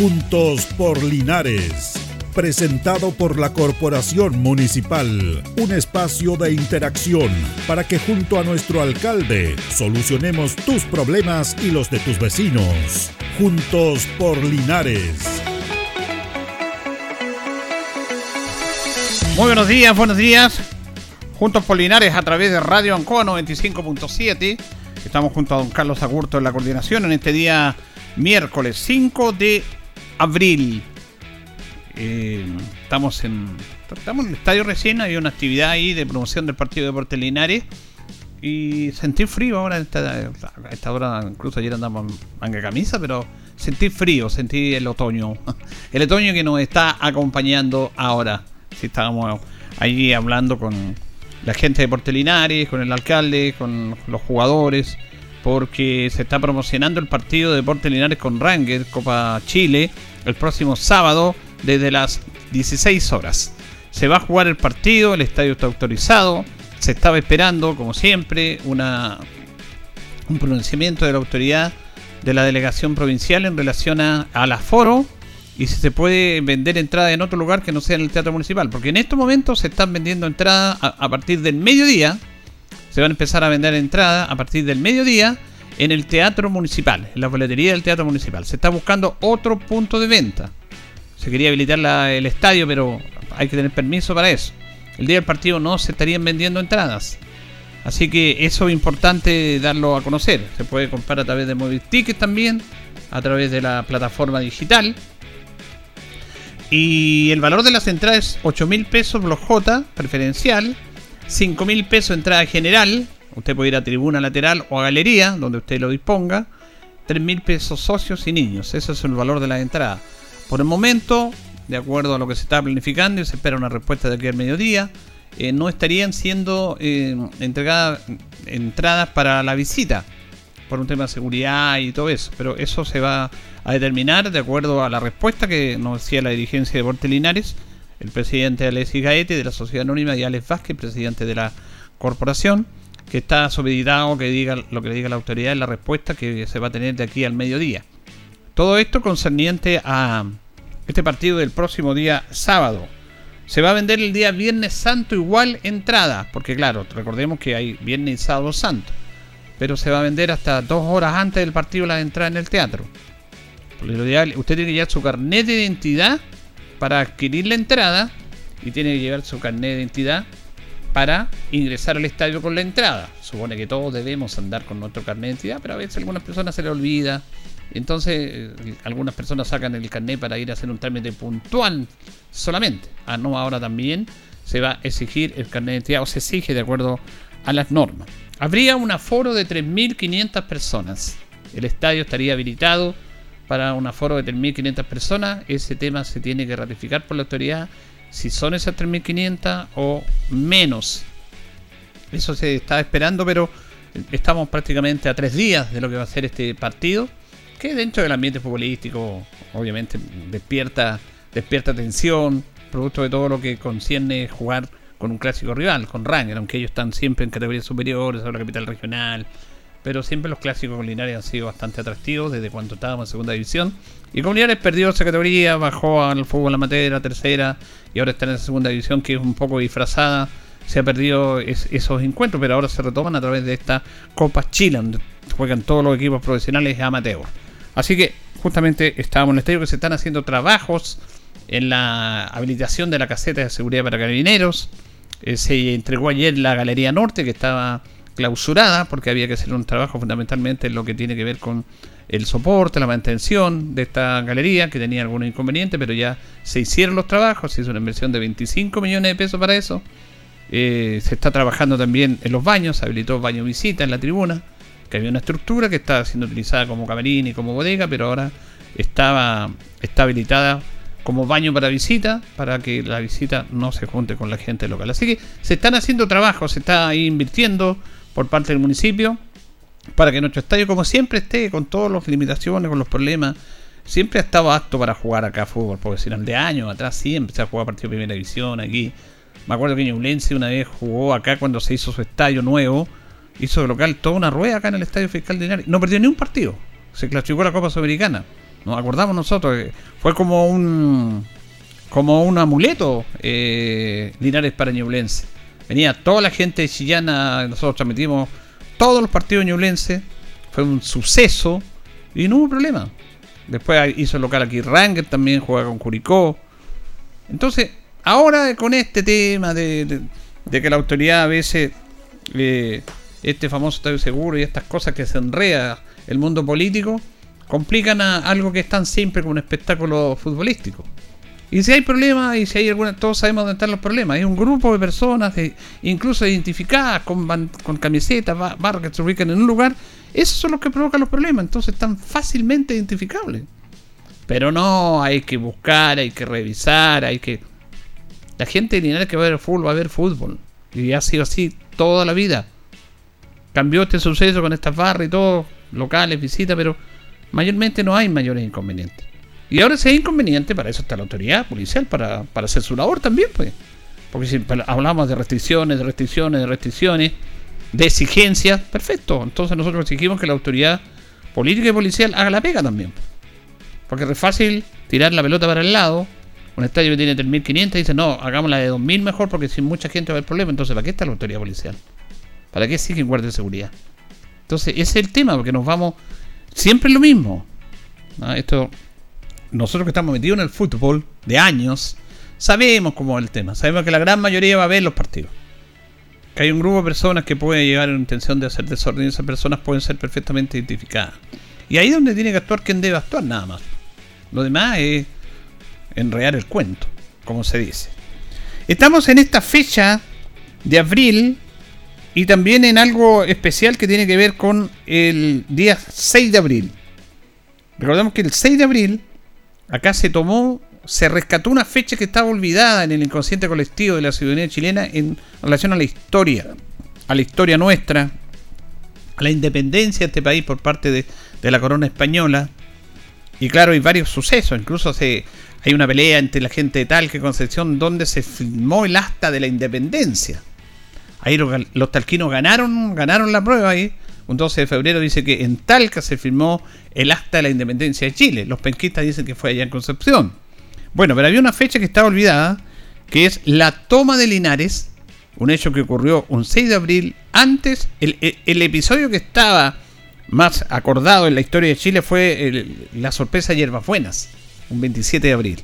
Juntos por Linares. Presentado por la Corporación Municipal. Un espacio de interacción para que junto a nuestro alcalde solucionemos tus problemas y los de tus vecinos. Juntos por Linares. Muy buenos días, buenos días. Juntos por Linares a través de Radio Ancoa 95.7. Estamos junto a don Carlos Agurto en la coordinación en este día miércoles 5 de abril. Eh, estamos en estamos en el estadio recién, hay una actividad ahí de promoción del partido de Deportes Linares. Y sentí frío ahora a esta, hora, incluso ayer andamos en manga camisa, pero sentí frío, sentí el otoño. El otoño que nos está acompañando ahora. Si estábamos allí hablando con la gente de Deportes Linares, con el alcalde, con los jugadores porque se está promocionando el partido de Deportes Linares con Ranger, Copa Chile, el próximo sábado desde las 16 horas. Se va a jugar el partido, el estadio está autorizado, se estaba esperando, como siempre, una, un pronunciamiento de la autoridad de la delegación provincial en relación a, al aforo y si se puede vender entrada en otro lugar que no sea en el Teatro Municipal, porque en estos momentos se están vendiendo entradas a partir del mediodía se van a empezar a vender entradas a partir del mediodía en el Teatro Municipal, en la boletería del Teatro Municipal. Se está buscando otro punto de venta. Se quería habilitar el estadio, pero hay que tener permiso para eso. El día del partido no se estarían vendiendo entradas. Así que eso es importante darlo a conocer. Se puede comprar a través de Mobile Ticket también, a través de la plataforma digital. Y el valor de las entradas es 8 mil pesos, Block J, preferencial. 5 mil pesos entrada general. Usted puede ir a tribuna lateral o a galería, donde usted lo disponga. 3 mil pesos socios y niños. Ese es el valor de la entrada. Por el momento, de acuerdo a lo que se está planificando y se espera una respuesta de aquí al mediodía, eh, no estarían siendo eh, entregadas entradas para la visita por un tema de seguridad y todo eso. Pero eso se va a determinar de acuerdo a la respuesta que nos decía la dirigencia de Porte Linares el presidente Alexis Gaete de la Sociedad Anónima y Alex Vázquez, presidente de la corporación, que está solicitado que diga lo que le diga la autoridad en la respuesta que se va a tener de aquí al mediodía. Todo esto concerniente a este partido del próximo día sábado. Se va a vender el día Viernes Santo igual entrada, porque claro, recordemos que hay Viernes y Sábado Santo, pero se va a vender hasta dos horas antes del partido la entrada en el teatro. Lo usted tiene que llevar su carnet de identidad para adquirir la entrada y tiene que llevar su carnet de identidad para ingresar al estadio con la entrada. Supone que todos debemos andar con nuestro carnet de identidad, pero a veces algunas personas se le olvida. Entonces, eh, algunas personas sacan el carnet para ir a hacer un trámite puntual solamente. Ah, no, ahora también se va a exigir el carnet de identidad o se exige de acuerdo a las normas. Habría un aforo de 3.500 personas. El estadio estaría habilitado para un aforo de 3.500 personas. Ese tema se tiene que ratificar por la autoridad si son esas 3.500 o menos. Eso se está esperando, pero estamos prácticamente a tres días de lo que va a ser este partido, que dentro del ambiente futbolístico obviamente despierta, despierta tensión, producto de todo lo que concierne jugar con un clásico rival, con Ranger, aunque ellos están siempre en categorías superiores, a la capital regional, pero siempre los clásicos con Linares han sido bastante atractivos desde cuando estábamos en segunda división. Y con perdió esa categoría, bajó al fútbol amateur, la tercera, y ahora está en esa segunda división que es un poco disfrazada. Se ha perdido esos encuentros, pero ahora se retoman a través de esta Copa Chile, donde juegan todos los equipos profesionales amateur. Así que justamente estábamos en el estadio que se están haciendo trabajos en la habilitación de la caseta de seguridad para carabineros. Eh, se entregó ayer la Galería Norte, que estaba clausurada porque había que hacer un trabajo fundamentalmente en lo que tiene que ver con el soporte, la mantención de esta galería que tenía algunos inconvenientes, pero ya se hicieron los trabajos, se hizo una inversión de 25 millones de pesos para eso. Eh, se está trabajando también en los baños, se habilitó baño visita en la tribuna, que había una estructura que estaba siendo utilizada como camerín y como bodega, pero ahora estaba está habilitada como baño para visita, para que la visita no se junte con la gente local. Así que se están haciendo trabajos, se está invirtiendo por parte del municipio para que nuestro estadio, como siempre, esté con todas las limitaciones, con los problemas. Siempre ha estado apto para jugar acá fútbol profesional. De años atrás siempre se ha jugado partido de primera división aquí. Me acuerdo que Ñublense una vez jugó acá cuando se hizo su estadio nuevo. Hizo de local toda una rueda acá en el estadio fiscal de Linares. No perdió ni un partido. Se clasificó la Copa Sudamericana. Nos acordamos nosotros. eh, Fue como un como un amuleto eh, Linares para Ñublense. Venía toda la gente chillana, nosotros transmitimos todos los partidos ñublenses. Fue un suceso y no hubo problema. Después hizo el local aquí Ranger también, juega con Curicó. Entonces, ahora con este tema de, de- de que la autoridad a veces, eh, este famoso estadio seguro y estas cosas que se enreda el mundo político, complican a algo que es tan simple como un espectáculo futbolístico. Y si hay problemas, y si hay alguna, todos sabemos dónde están los problemas. Hay un grupo de personas, de- incluso identificadas con, con camisetas, ba- barras que se ubican en un lugar, esos son los que provocan los problemas. Entonces están fácilmente identificables. Pero no, hay que buscar, hay que revisar, hay que... La gente Linares que va a ver fútbol va a ver fútbol. Y ha sido así toda la vida. Cambió este suceso con estas barras y todo, locales, visitas, pero mayormente no hay mayores inconvenientes. Y ahora si hay inconveniente, para eso está la autoridad policial, para, para hacer su labor también, pues. Porque si pal- hablamos de restricciones, de restricciones, de restricciones, de exigencias, perfecto. Entonces nosotros exigimos que la autoridad política y policial haga la pega también. Porque es fácil tirar la pelota para el lado. Un estadio que tiene 3.500 dice, no, hagámosla de 2.000 mejor porque sin mucha gente va a haber problema. Entonces, ¿para qué está la autoridad policial? ¿Para qué siguen guardia de seguridad? Entonces, ese es el tema, porque nos vamos... Siempre es lo mismo. Esto, nosotros que estamos metidos en el fútbol de años, sabemos cómo es el tema. Sabemos que la gran mayoría va a ver los partidos. Que hay un grupo de personas que puede llegar en intención de hacer desorden y esas personas pueden ser perfectamente identificadas. Y ahí es donde tiene que actuar quien debe actuar, nada más. Lo demás es enredar el cuento, como se dice. Estamos en esta fecha de abril y también en algo especial que tiene que ver con el día 6 de abril. Recordemos que el 6 de abril acá se tomó, se rescató una fecha que estaba olvidada en el inconsciente colectivo de la ciudadanía chilena en relación a la historia, a la historia nuestra, a la independencia de este país por parte de, la corona española. Y claro, hay varios sucesos, incluso se, hay una pelea entre la gente de Talca Concepción donde se firmó el acta de la independencia. Ahí los talquinos ganaron, ganaron la prueba ahí. Un 12 de febrero dice que en Talca se firmó el acta de la independencia de Chile. Los penquistas dicen que fue allá en Concepción. Bueno, pero había una fecha que estaba olvidada, que es la toma de Linares, un hecho que ocurrió un 6 de abril. Antes, el, el- episodio que estaba más acordado en la historia de Chile fue la sorpresa de Hierbas Buenas, un 27 de abril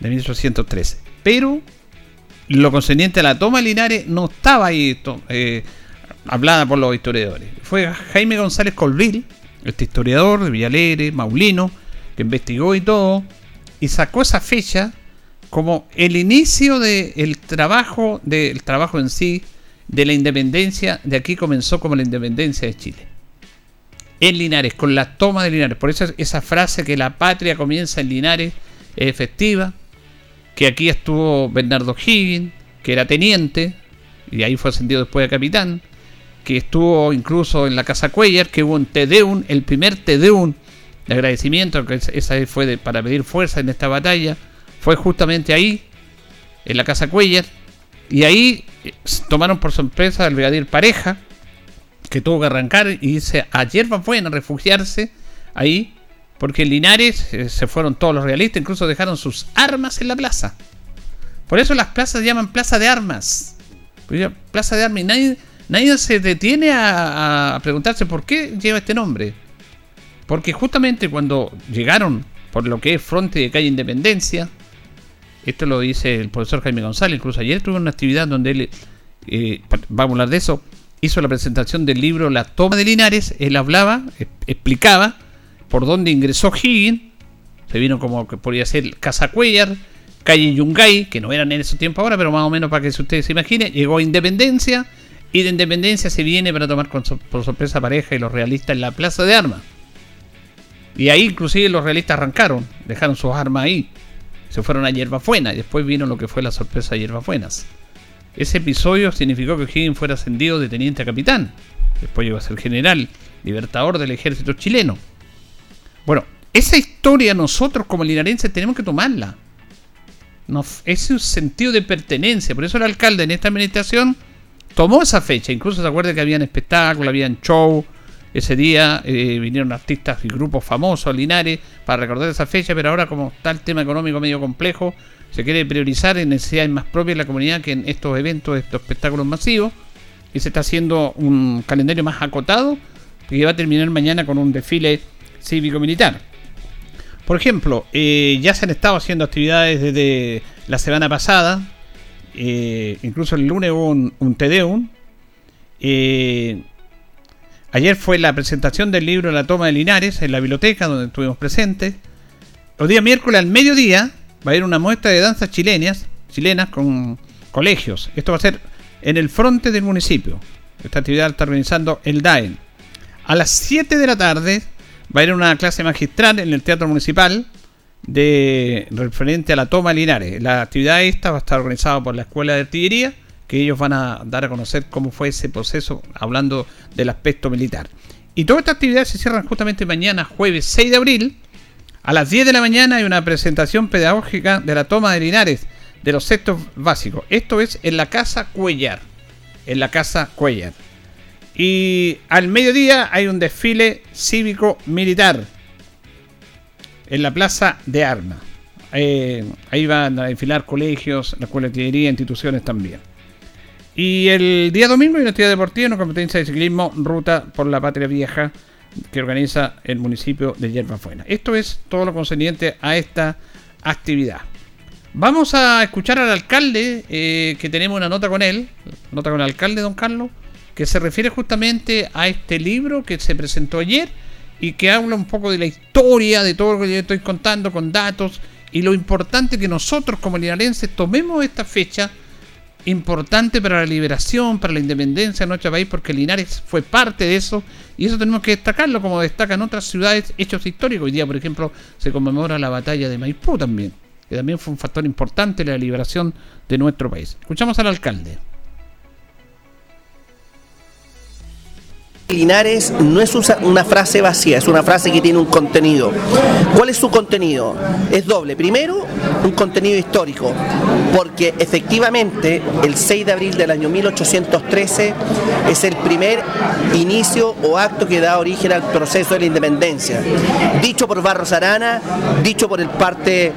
de 1813. Pero lo concerniente a la toma de Linares no estaba ahí to- eh, hablada por los historiadores. Fue Jaime González Colville, este historiador de Villalegre, Maulino, que investigó y todo, y sacó esa fecha como el inicio del trabajo, del trabajo en sí, de la independencia, de aquí comenzó como la independencia de Chile. En Linares, con la toma de Linares. Por eso esa frase que la patria comienza en Linares es efectiva que aquí estuvo Bernardo Higgins, que era teniente, y ahí fue ascendido después a capitán, que estuvo incluso en la Casa Cuellar, que hubo un Tedeum, el primer Tedeum de agradecimiento, que es- esa fue para pedir fuerza en esta batalla, fue justamente ahí, en la Casa Cuellar, y ahí eh, tomaron por sorpresa al brigadier Pareja, que tuvo que arrancar y irse a Hierbas Buenas, refugiarse ahí, porque en Linares eh, se fueron todos los realistas, incluso dejaron sus armas en la plaza. Por eso las plazas se llaman plaza de armas. Pues Plaza de armas y nadie, nadie se detiene a, preguntarse por qué lleva este nombre. Porque justamente cuando llegaron por lo que es Fronte de Calle Independencia, esto lo dice el profesor Jaime González, incluso ayer tuve una actividad donde él, eh, vamos a hablar de eso, hizo la presentación del libro La toma de Linares, él hablaba, explicaba por dónde ingresó Higgins, se vino como que podría ser Casa Cuellar, calle Yungay, que no eran en ese tiempo ahora, pero más o menos para que ustedes se imaginen, llegó a Independencia y de Independencia se viene para tomar por sorpresa pareja y los realistas en la Plaza de Armas. Y ahí inclusive los realistas arrancaron, dejaron sus armas ahí, se fueron a Hierbas Buenas y después vino lo que fue la sorpresa de Hierbas Buenas. Ese episodio significó que Higgins fuera ascendido de teniente a capitán, después llegó a ser general, libertador del ejército chileno. Bueno, esa historia nosotros como linarenses tenemos que tomarla. Nos, es un sentido de pertenencia. Por eso el alcalde en esta administración tomó esa fecha. Incluso se acuerda que habían espectáculos, habían show, Ese día eh, vinieron artistas y grupos famosos, Linares, para recordar esa fecha, pero ahora como está el tema económico medio complejo, se quiere priorizar en necesidades más propias de la comunidad que en estos eventos, estos espectáculos masivos, y se está haciendo un calendario más acotado, que va a terminar mañana con un desfile cívico-militar. Por ejemplo, eh, ya se han estado haciendo actividades desde la semana pasada, eh, incluso el lunes hubo un, un Tedeum. Eh, ayer fue la presentación del libro La toma de Linares en la biblioteca donde estuvimos presentes. Los días miércoles al mediodía va a haber una muestra de danzas chilenas, chilenas con colegios. Esto va a ser en el frente del municipio. Esta actividad está organizando el DAEN. A las 7 de la tarde va a haber una clase magistral en el Teatro Municipal de referente a la toma de Linares. La actividad esta va a estar organizada por la Escuela de Artillería, que ellos van a dar a conocer cómo fue ese proceso, hablando del aspecto militar. Y todas estas actividades se cierran justamente mañana, jueves 6 de abril. A las 10 de la mañana hay una presentación pedagógica de la toma de Linares, de los sectos básicos. Esto es en la Casa Cuellar. En la Casa Cuellar. Y al mediodía hay un desfile cívico-militar en la Plaza de Armas. Eh, ahí van a desfilar colegios, la escuela de instituciones también. Y el día domingo hay una actividad deportiva, una competencia de ciclismo, ruta por la Patria Vieja, que organiza el municipio de Yerba Buena. Esto es todo lo concerniente a esta actividad. Vamos a escuchar al alcalde, eh, que tenemos una nota con él, nota con el alcalde, don Carlos, que se refiere justamente a este libro que se presentó ayer y que habla un poco de la historia, de todo lo que yo estoy contando con datos y lo importante que nosotros como linarenses tomemos esta fecha importante para la liberación, para la independencia de nuestro país, porque Linares fue parte de eso y eso tenemos que destacarlo como destacan otras ciudades hechos históricos. Hoy día, por ejemplo, se conmemora la batalla de Maipú también, que también fue un factor importante en la liberación de nuestro país. Escuchamos al alcalde. Linares no es una frase vacía, es una frase que tiene un contenido. ¿Cuál es su contenido? Es doble. Primero, un contenido histórico, porque efectivamente el 6 de abril del año 1813 es el primer inicio o acto que da origen al proceso de la independencia. Dicho por Barros Arana, dicho por el parte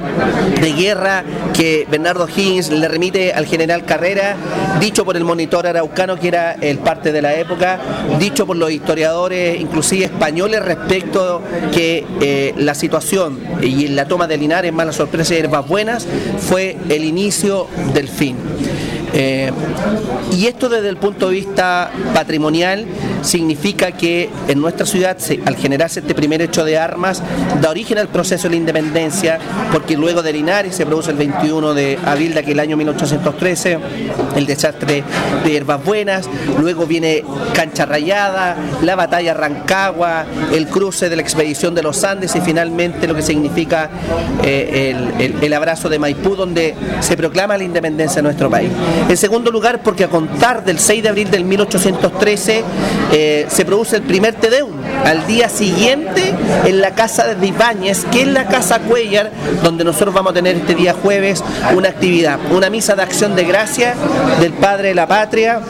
de guerra que Bernardo Higgins le remite al general Carrera, dicho por el monitor araucano que era el parte de la época, dicho por los historiadores, inclusive españoles, respecto que eh, la situación y la toma de Linares, malas sorpresas y herbas buenas, fue el inicio del fin. Eh, y esto desde el punto de vista patrimonial significa que en nuestra ciudad, al generarse este primer hecho de armas, da origen al proceso de la independencia, porque luego de Linares se produce el 21 de abril de aquel año 1813, el desastre de Hierbas Buenas, luego viene Cancha Rayada, la batalla Rancagua, el cruce de la expedición de los Andes y finalmente lo que significa eh, el abrazo de Maipú, donde se proclama la independencia de nuestro país. En segundo lugar, porque a contar del 6 de abril del 1813 eh, se produce el primer Tedeum. Al día siguiente, en la casa de Ibáñez, que es la casa Cuellar, donde nosotros vamos a tener este día jueves una actividad, una misa de acción de gracia del Padre de la Patria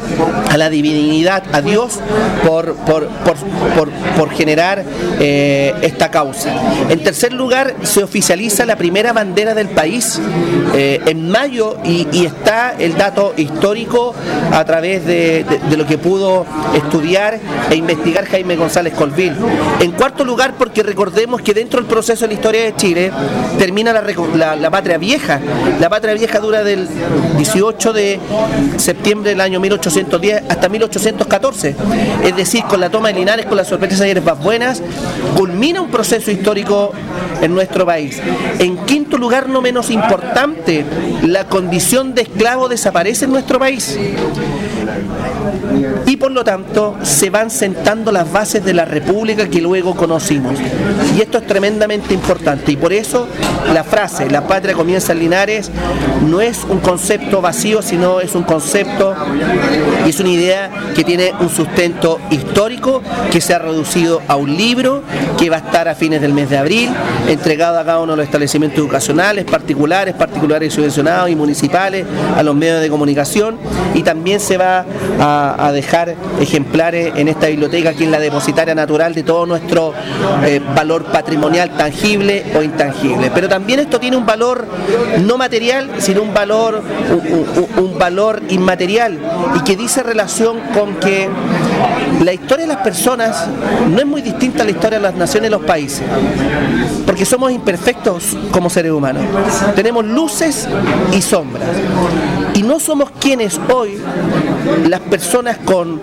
a la divinidad, a Dios, por, por, generar eh, esta causa. En tercer lugar, se oficializa la primera bandera del país eh, en mayo y está el dato histórico a través de, lo que pudo estudiar e investigar Jaime González Colville. En cuarto lugar, porque recordemos que dentro del proceso de la historia de Chile termina la, patria vieja. La patria vieja dura del 18 de septiembre del año 1810 hasta 1814. Es decir, con la toma de Linares, con las sorpresas de más buenas, culmina un proceso histórico en nuestro país. En quinto lugar, no menos importante, la condición de esclavo desaparece en nuestro país. Por lo tanto se van sentando las bases de la república que luego conocimos. Y esto es tremendamente importante. Y por eso la frase, la patria comienza en Linares, no es un concepto vacío, sino es un concepto y es una idea que tiene un sustento histórico que se ha reducido a un libro que va a estar a fines del mes de abril, entregado a cada uno de los establecimientos educacionales, particulares, particulares subvencionados y municipales, a los medios de comunicación y también se va a, dejar ejemplares en esta biblioteca que es la depositaria natural de todo nuestro eh, valor patrimonial tangible o intangible. Pero también esto tiene un valor no material, sino un valor, un, un valor inmaterial y que dice relación con que la historia de las personas no es muy distinta a la historia de las naciones y los países, porque somos imperfectos como seres humanos. Tenemos luces y sombras. Y no somos quienes hoy, las personas con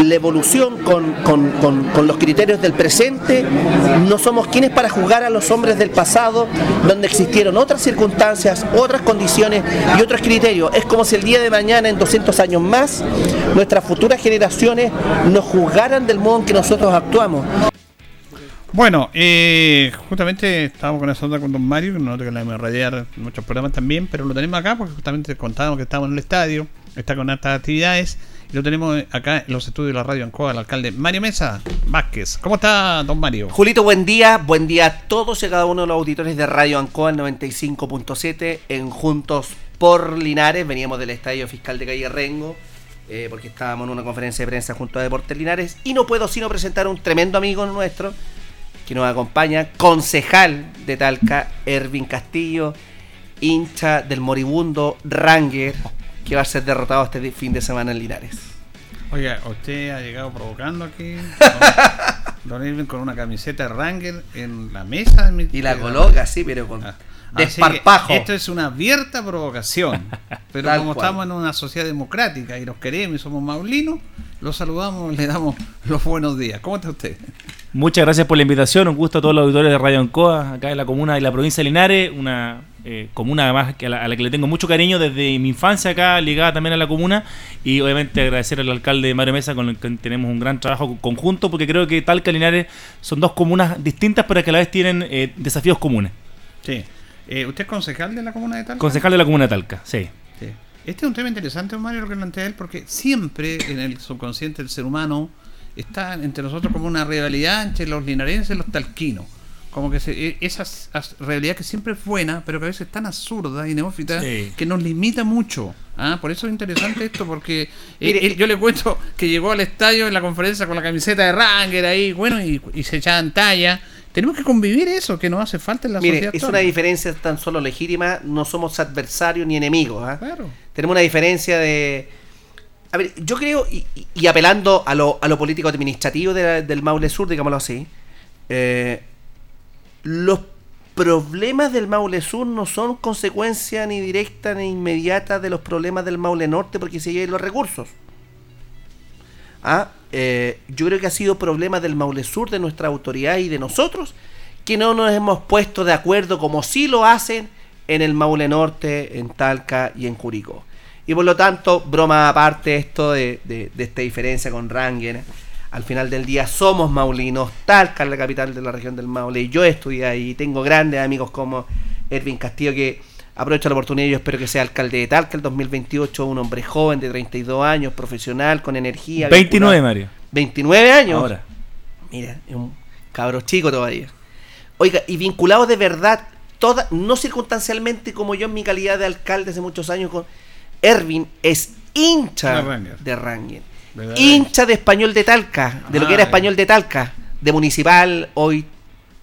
la evolución, con, con- con- los criterios del presente, no somos quienes para juzgar a los hombres del pasado, donde existieron otras circunstancias, otras condiciones y otros criterios. Es como si el día de mañana, en 200 años más, nuestras futuras generaciones nos juzgaran del modo en que nosotros actuamos. Bueno, eh, justamente estábamos con esa onda con Don Mario, que no que la hemos radiar muchos programas también, pero lo tenemos acá porque justamente contábamos que estábamos en el estadio, está con estas actividades, y lo tenemos acá en los estudios de la radio Ancoa, el alcalde Mario Mesa Vázquez. ¿Cómo está, Don Mario? Julito, buen día. Buen día a todos y a cada uno de los auditores de Radio Ancoa 95.7 en Juntos por Linares. Veníamos del Estadio Fiscal de Calle Rengo eh, porque estábamos en una conferencia de prensa junto a Deportes Linares y no puedo sino presentar a un tremendo amigo nuestro que nos acompaña, concejal de Talca, Ervin Castillo, hincha del moribundo Ranger, que va a ser derrotado este fin de semana en Linares. Oiga, usted ha llegado provocando aquí. Don, Irving con una camiseta de Ranger en la mesa. de mi- Y la coloca así, pero con Ah, desparpajo. Esto es una abierta provocación. Pero Tal como cual. estamos en una sociedad democrática y nos queremos y somos maulinos, los saludamos, le damos los buenos días. ¿Cómo está usted? Muchas gracias por la invitación, un gusto a todos los auditores de Radio Ancoa, acá en la comuna de la provincia de Linares, una eh, comuna además que a, la, a la que le tengo mucho cariño desde mi infancia acá, ligada también a la comuna, y obviamente agradecer al alcalde Mario Mesa con el que tenemos un gran trabajo conjunto, porque creo que Talca y Linares son dos comunas distintas, pero que a la vez tienen eh, desafíos comunes. Sí. Eh, ¿Usted es concejal de la comuna de Talca? Concejal de la comuna de Talca, sí. Sí. Este es un tema interesante, Mario, lo que plantea él, porque siempre en el subconsciente del ser humano está entre nosotros como una rivalidad entre los linarenses y los talquinos. Como que se- e- esa rivalidad que siempre es buena, pero que a veces es tan absurda y neófita Sí. que nos limita mucho. Ah, Por eso es interesante esto, porque eh, Mire, él- yo le cuento que llegó al estadio en la conferencia con la camiseta de Ranger ahí, bueno, y, y se echaban talla. Tenemos que convivir eso, que nos hace falta en la Mire, sociedad. es actual. una diferencia tan solo legítima, no somos adversarios ni enemigos. ¿ah? Claro. Tenemos una diferencia de... A ver, yo creo, y, y- y apelando a lo, a lo político administrativo de la- del Maule Sur, digámoslo así, eh, los problemas del Maule Sur no son consecuencia ni directa ni inmediata de los problemas del Maule Norte porque se llevan los recursos. Ah, eh, yo creo que ha sido problema del Maule Sur, de nuestra autoridad y de nosotros, que no nos hemos puesto de acuerdo como sí lo hacen en el Maule Norte, en Talca y en Curicó. Y por lo tanto, broma aparte esto de, de- de esta diferencia con Ranger, al final del día somos maulinos, Talca es la capital de la región del Maule, y yo estudié ahí, tengo grandes amigos como Erwin Castillo que aprovecho la oportunidad y yo espero que sea alcalde de Talca el 2028, un hombre joven de 32 años, profesional, con energía. 29, vinculado- Mario. 29 años. Ahora. Mira, es un cabro chico todavía. Oiga, y vinculado de verdad, toda, no circunstancialmente como yo en mi calidad de alcalde hace muchos años con Ervin, es hincha De Ranger. Verdad. Hincha de español de Talca, de lo que Ah, era ya. español de Talca, de municipal, hoy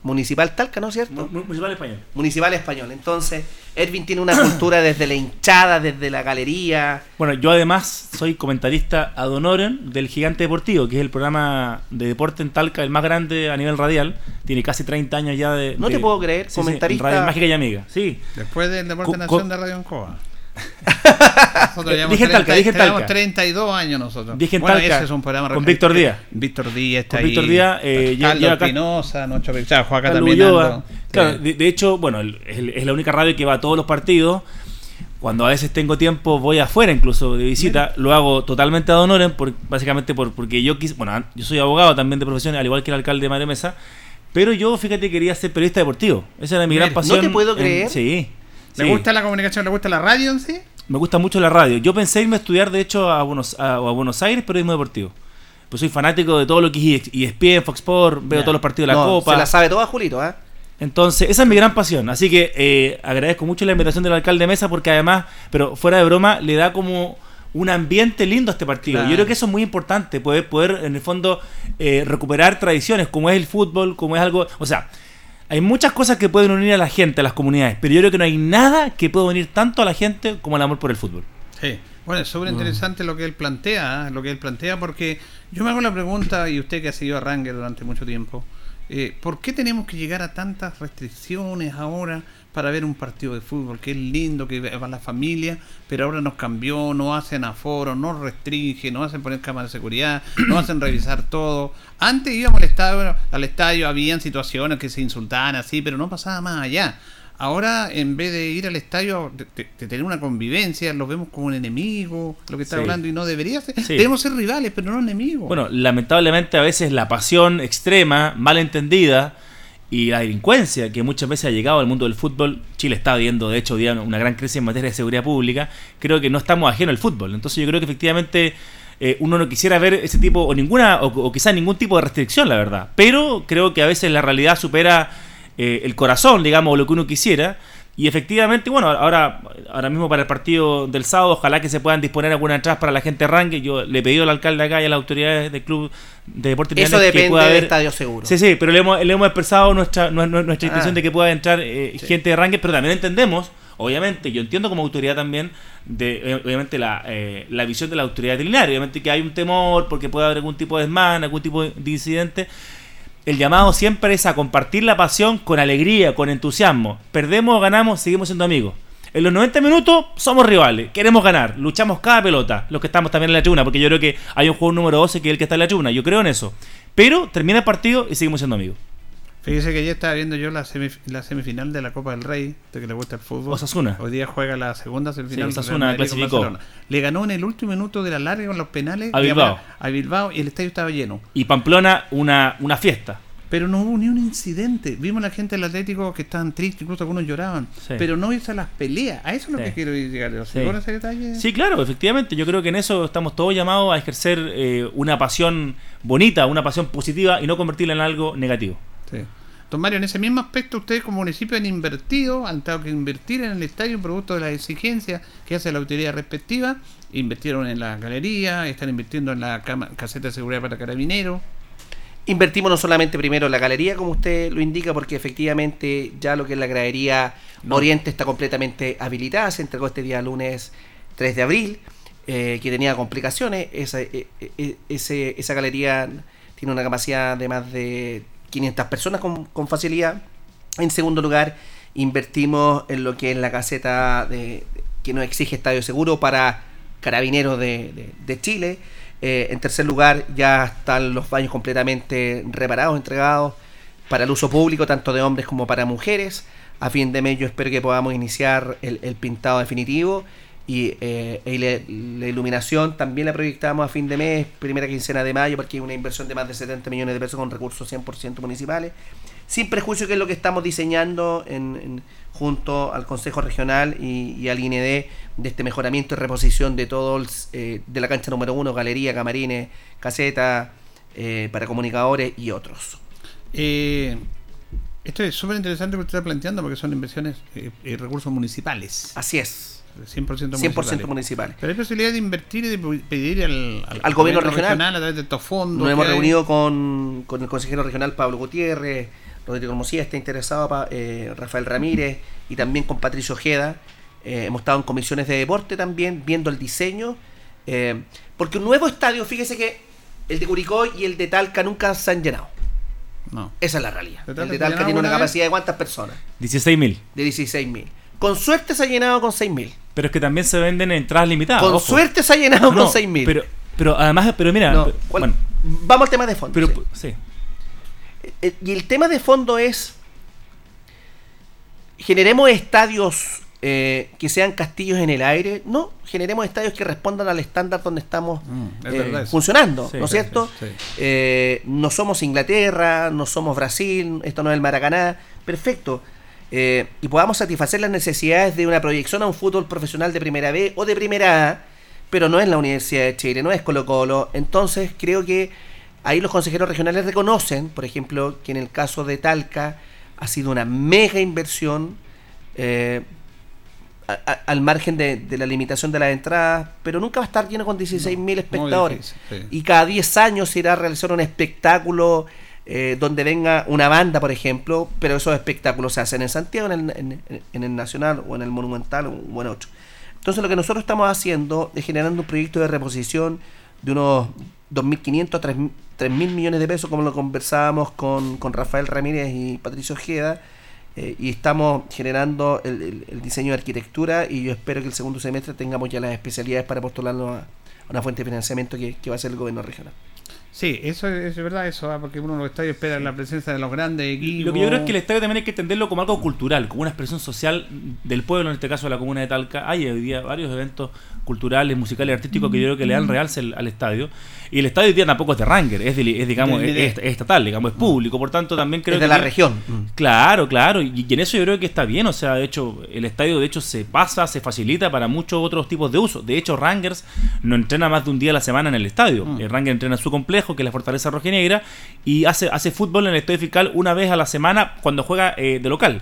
municipal Talca, ¿no es cierto? Municipal Español. Municipal español. Entonces, Ervin tiene una cultura desde la hinchada, desde la galería. Bueno, yo además soy comentarista ad honorem del Gigante Deportivo, que es el programa de deporte en Talca, el más grande a nivel radial. Tiene casi 30 años ya de. No te puedo creer, sí, comentarista. en Radio Mágica y Amiga, sí. Después del Deporte Co- Nación de Radio Ancoa. Nosotros llevamos Dije en Talca, 30 dije en llevamos Talca. 32 años nosotros. Dije en bueno, Talca, ese es un programa con Víctor Díaz. Víctor Díaz está Con ahí. Víctor Díaz, eh, Carlos Espinosa, Nocho Pechá, Juaca también. Ando. Claro, de, de hecho, bueno, es, la única radio que va a todos los partidos. Cuando a veces tengo tiempo, voy afuera incluso de visita. Lo hago totalmente ad honorem, por, básicamente por, porque yo quise. Bueno, yo soy abogado también de profesión, al igual que el alcalde Mario Mesa. Pero yo, fíjate, quería ser periodista deportivo. Esa era mi Mira, gran no pasión. te puedo en- creer. sí. ¿Le sí. gusta la comunicación? ¿Le gusta la radio en sí? Me gusta mucho la radio. Yo pensé irme a estudiar, de hecho, a Buenos, a, a Buenos Aires, periodismo deportivo. Pues soy fanático de todo lo que es ESPN, Fox Sports, veo todos los partidos de la No, Copa. Se la sabe toda Julito, ¿ah? Entonces, esa es mi gran pasión. Así que eh, agradezco mucho la invitación del alcalde Mesa porque además, pero fuera de broma, le da como un ambiente lindo a este partido. Claro. Yo creo que eso es muy importante, poder, poder en el fondo eh, recuperar tradiciones como es el fútbol, como es algo... O sea, hay muchas cosas que pueden unir a la gente, a las comunidades, pero yo creo que no hay nada que pueda unir tanto a la gente como el amor por el fútbol. Sí. Bueno, es súper interesante lo que él plantea, ¿eh? lo que él plantea, porque yo me hago la pregunta, y usted que ha seguido a Ranger durante mucho tiempo, eh, ¿por qué tenemos que llegar a tantas restricciones ahora para ver un partido de fútbol? Que es lindo, que va la familia, pero ahora nos cambió, no hacen aforo, no restringen, no hacen poner cámaras de seguridad, no hacen revisar todo. Antes íbamos al estadio, al estadio habían situaciones que se insultaban así, pero no pasaba más allá. Ahora, en vez de ir al estadio, de, de- de tener una convivencia, los vemos como un enemigo, lo que está Sí. hablando, y no debería ser. Sí. Debemos ser rivales, pero no enemigos. Bueno, lamentablemente a veces la pasión extrema, mal entendida, y la delincuencia que muchas veces ha llegado al mundo del fútbol, Chile está viendo de hecho una gran crisis en materia de seguridad pública, creo que no estamos ajenos al fútbol. Entonces yo creo que efectivamente eh, uno no quisiera ver ese tipo, o ninguna, o, o quizás ningún tipo de restricción, la verdad. Pero creo que a veces la realidad supera eh, el corazón, digamos, o lo que uno quisiera. Y efectivamente, bueno, ahora, ahora mismo para el partido del sábado, ojalá que se puedan disponer algunas entradas para la gente de Rangue. Yo le he pedido al alcalde acá y a las autoridades del club de deporte Eso Linares que depende pueda del haber- estadio seguro. Sí, sí, pero le hemos, le hemos expresado nuestra, nu- nu- nuestra intención Ah. de que pueda entrar eh, Sí. gente de Rangue, pero también entendemos, obviamente, yo entiendo como autoridad también, de eh, obviamente la, eh, la visión de la autoridad Linares, obviamente que hay un temor porque puede haber algún tipo de desmán, algún tipo de incidente. El llamado siempre es a compartir la pasión con alegría, con entusiasmo. Perdemos o ganamos, seguimos siendo amigos. En los 90 minutos somos rivales, queremos ganar, luchamos cada pelota, los que estamos también en la tribuna, porque yo creo que hay un juego número 12 que es el que está en la tribuna, yo creo en eso. Pero termina el partido y seguimos siendo amigos. Fíjese que ayer estaba viendo yo la, semif- la semifinal de la Copa del Rey, de que le gusta el fútbol. Osasuna. Hoy día juega la segunda semifinal. Sí, Osasuna clasificó. Le ganó en el último minuto de la larga con los penales. A Bilbao. A Bilbao y el estadio estaba lleno. Y Pamplona, una, una fiesta. Pero no hubo ni un incidente. Vimos a la gente del Atlético que estaban tristes, incluso algunos lloraban. Sí. Pero no hizo las peleas. A eso es lo Sí. que quiero llegar. ¿Los Sí. ese detalle? Sí, claro, efectivamente. Yo creo que en eso estamos todos llamados a ejercer eh, una pasión bonita, una pasión positiva y no convertirla en algo negativo. Sí. Don Mario, en ese mismo aspecto, ustedes como municipio han invertido, han tenido que invertir en el estadio producto de las exigencias que hace la autoridad respectiva. Invirtieron en la galería, están invirtiendo en la cama- caseta de seguridad para carabineros. Invertimos no solamente primero en la galería, como usted lo indica, porque efectivamente ya lo que es la gradería No. Oriente está completamente habilitada. Se entregó este día lunes 3 de abril, eh, que tenía complicaciones. Esa, eh, eh, ese- esa galería tiene una capacidad de más de 500 personas con, facilidad. En segundo lugar, invertimos en lo que es la caseta de, que nos exige Estadio Seguro para carabineros de, Chile. Eh, en tercer lugar, ya están los baños completamente reparados, entregados para el uso público, tanto de hombres como para mujeres. A fin de mes yo espero que podamos iniciar el pintado definitivo y, eh, y la, la iluminación también la proyectamos a fin de mes, primera quincena de mayo, porque hay una inversión de más de 70 millones de pesos con recursos 100% municipales. Sin prejuicio que es lo que estamos diseñando en, en- junto al Consejo Regional y, y al INED de este mejoramiento y reposición de todo el, eh, de la cancha número uno, galería, camarines, caseta, eh, para comunicadores y otros. Eh, esto es súper interesante lo que usted está planteando porque son inversiones y recursos municipales. Así es, 100% municipales. 100% municipales. Pero hay posibilidad de invertir y de pedir al, Al gobierno regional. a través de estos fondos. Nos hemos reunido con, con el consejero regional Pablo Gutiérrez, Rodrigo Hermosía está interesado, pa- eh, Rafael Ramírez y también con Patricio Ojeda. Eh, hemos estado en comisiones de deporte también, viendo el diseño. eh, porque un nuevo estadio, fíjese que el de Curicó y el de Talca nunca se han llenado. No. Esa es la realidad. ¿De El de Talca tiene una vez? capacidad de cuántas personas? 16.000. De 16.000. Con suerte se ha llenado con 6.000. Pero es que también se venden entradas limitadas. con ojo. suerte se ha llenado No, con 6.000. Pero, pero además, pero mira, No, pero- ¿cuál- bueno, Vamos al tema de fondo. pero sí. sí. Eh, Y el tema de fondo es, generemos estadios eh, que sean castillos en el aire, no, generemos estadios que respondan al estándar donde estamos Mm, es eh, funcionando, Sí, ¿no es cierto? sí. Eh, no somos Inglaterra, no somos Brasil, esto no es el Maracaná, perfecto. Eh, y podamos satisfacer las necesidades de una proyección a un fútbol profesional de primera B o de primera A, pero no es la Universidad de Chile, no es Colo Colo. Entonces creo que ahí los consejeros regionales reconocen, por ejemplo, que en el caso de Talca ha sido una mega inversión. eh, al margen de, la limitación de las entradas, pero nunca va a estar lleno con 16.000 espectadores. Y cada 10 años se irá a realizar un espectáculo eh, donde venga una banda, por ejemplo, pero esos espectáculos se hacen en Santiago, en el, en, el Nacional o en el Monumental o en otro. Entonces lo que nosotros estamos haciendo es generando un proyecto de reposición de unos 2.500 a 3.000 millones de pesos, como lo conversábamos con, con Rafael Ramírez y Patricio Ojeda, eh, y estamos generando el, diseño de arquitectura y yo espero que el segundo semestre tengamos ya las especialidades para postularnos a, una fuente de financiamiento que va a ser el gobierno regional. Sí, eso es, verdad, eso, ¿ah? porque uno en los estadios espera la presencia de los grandes equipos. Lo que yo creo es que el estadio también hay que entenderlo como algo cultural, como una expresión social del pueblo, en este caso de la comuna de Talca. Hay hoy día varios eventos culturales, musicales, artísticos que yo creo que le dan realce al, estadio. Y el estadio hoy día tampoco es de Ranger, es, digamos, es, estatal, digamos, es público. Por tanto, también creo es de la región. Claro, claro. Y, en eso yo creo que está bien. O sea, de hecho, el estadio de hecho se pasa, se facilita para muchos otros tipos de uso. De hecho, Rangers no entrena más de un día a la semana en el estadio. Mm. El Ranger entrena en su complejo, que es la Fortaleza Rojinegra, y hace, hace fútbol en el estadio fiscal una vez a la semana cuando juega eh, de local.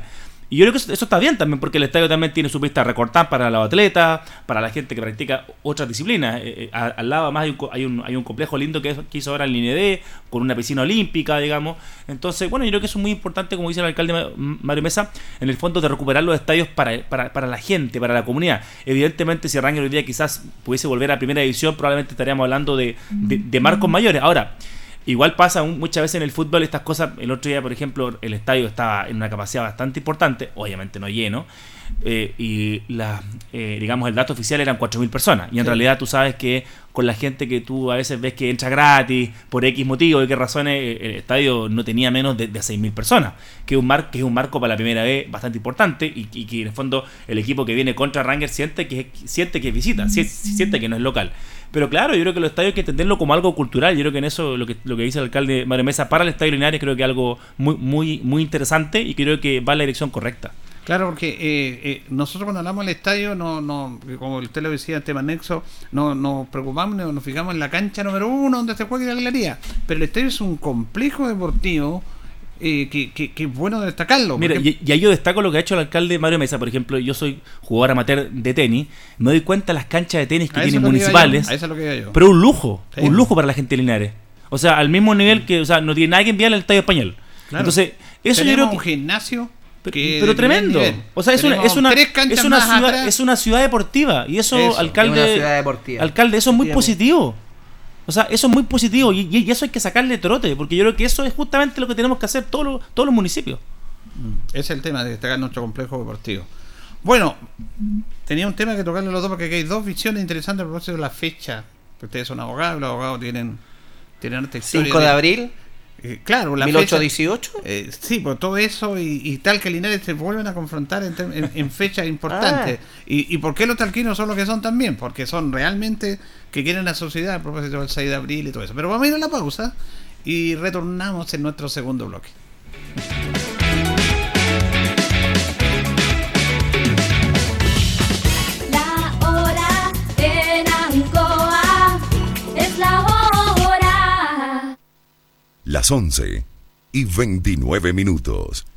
Y yo creo que eso, está bien también, porque el estadio también tiene su pista recortada para los atletas, para la gente que practica otras disciplinas. Eh, eh, al, lado además hay un, hay un, complejo lindo que, hizo ahora el INED, con una piscina olímpica, digamos. Entonces, bueno, yo creo que eso es muy importante, como dice el alcalde Mario Mesa, en el fondo de recuperar los estadios para, para, para la gente, para la comunidad. Evidentemente, si Ranger hoy día quizás pudiese volver a primera división, probablemente estaríamos hablando de, de marcos mayores. Ahora, Igual pasa muchas veces en el fútbol estas cosas. El otro día, por ejemplo, el estadio estaba en una capacidad bastante importante, obviamente no lleno, eh, y la, eh, digamos el dato oficial eran 4.000 personas. Y en realidad tú sabes que con la gente que tú a veces ves que entra gratis, por X motivo, y qué razones, eh, el estadio no tenía menos de, de 6.000 personas, que es, un mar, que es un marco para la primera vez bastante importante y, que en el fondo el equipo que viene contra Ranger siente que, siente que visita, siente que no es local. Pero claro, yo creo que los estadios hay que entenderlo como algo cultural. Yo creo que en eso lo que, lo que dice el alcalde Mario Mesa para el Estadio Linares creo que es algo muy, muy, muy interesante y creo que va en la dirección correcta. Claro, porque eh, eh, nosotros cuando hablamos del estadio, no, no, como usted lo decía, el tema nexo, no nos preocupamos, nos fijamos en la cancha número uno donde se juega la galería. Pero el estadio es un complejo deportivo eh, que, que, es bueno destacarlo. Mira, y, ahí yo destaco lo que ha hecho el alcalde Mario Mesa. Por ejemplo, yo soy jugador amateur de tenis. Me doy cuenta de las canchas de tenis que tienen municipales. Pero un lujo, un lujo para la gente de Linares. O sea, al mismo nivel que, o sea, no tiene nadie que enviar al estadio español. Entonces, eso yo creo que, un gimnasio pero, tremendo. O sea, es una, es una, es una ciudad, es una ciudad deportiva. Y eso, alcalde, alcalde, eso es muy positivo. O sea, eso es muy positivo y, eso hay que sacarle trote, porque yo creo que eso es justamente lo que tenemos que hacer todos los, municipios. Mm. Ese es el tema de destacar nuestro complejo deportivo. Bueno, tenía un tema que tocarle a los dos porque hay dos visiones interesantes a propósito de la fecha. Ustedes son abogados, los abogados tienen, tienen 5 de abril. Eh, claro, la 1818. Eh, sí, por todo eso y, tal que Linares se vuelven a confrontar en, en, fechas importantes. Ah. Y, y, por qué los talquinos son lo que son también? Porque son realmente que quieren la sociedad a propósito del 6 de abril y todo eso. Pero vamos a ir a la pausa y retornamos en nuestro segundo bloque. Las 11 y 29 minutos.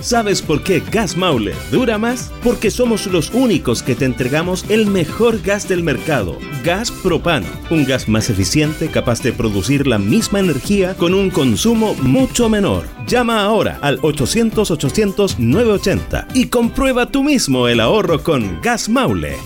¿Sabes por qué Gas Maule dura más? Porque somos los únicos que te entregamos el mejor gas del mercado, gas propano, un gas más eficiente capaz de producir la misma energía con un consumo mucho menor. Llama ahora al 800-800-980 y comprueba tú mismo el ahorro con Gas Maule.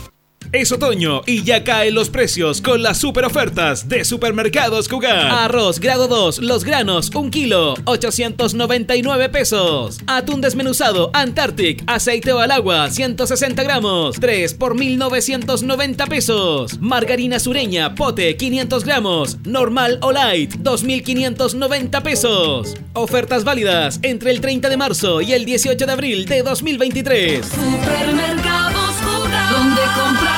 Es otoño y ya caen los precios con las super ofertas de Supermercados Cugat. Arroz grado 2, los granos, 1 kilo, 899 pesos. Atún desmenuzado Antarctic, aceite o al agua, 160 gramos, 3 por 1990 pesos. Margarina sureña, pote, 500 gramos, normal o light, 2590 pesos. Ofertas válidas entre el 30 de marzo y el 18 de abril de 2023. Supermercados Cugat, donde comprar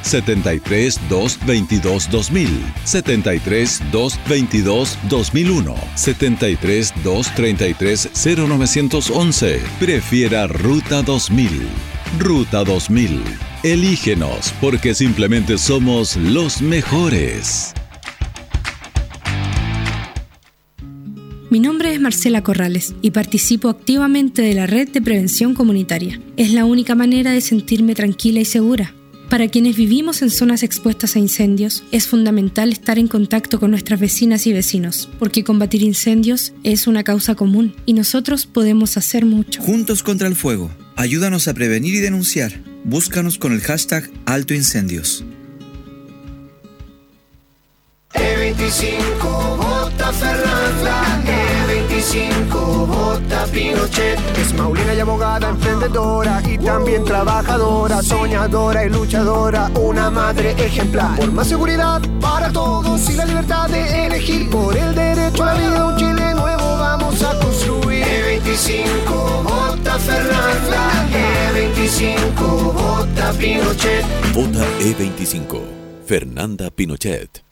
73 222 2000, 73 222 2001, 73 233 0911. Prefiera Ruta 2000. Ruta 2000. Elígenos porque simplemente somos los mejores. Mi nombre es Marcela Corrales y participo activamente de la red de prevención comunitaria. Es la única manera de sentirme tranquila y segura. Para quienes vivimos en zonas expuestas a incendios, es fundamental estar en contacto con nuestras vecinas y vecinos, porque combatir incendios es una causa común y nosotros podemos hacer mucho. Juntos contra el fuego. Ayúdanos a prevenir y denunciar. Búscanos con el hashtag Alto Incendios. E25 vota Fernanda, E25 vota Pinochet. Es Maulina y abogada, emprendedora y también trabajadora, soñadora y luchadora, una madre ejemplar. Por más seguridad para todos y la libertad de elegir por el derecho a la vida, un Chile nuevo vamos a construir. E25 vota Fernanda, E25 vota Pinochet. Vota E25. Fernanda Pinochet.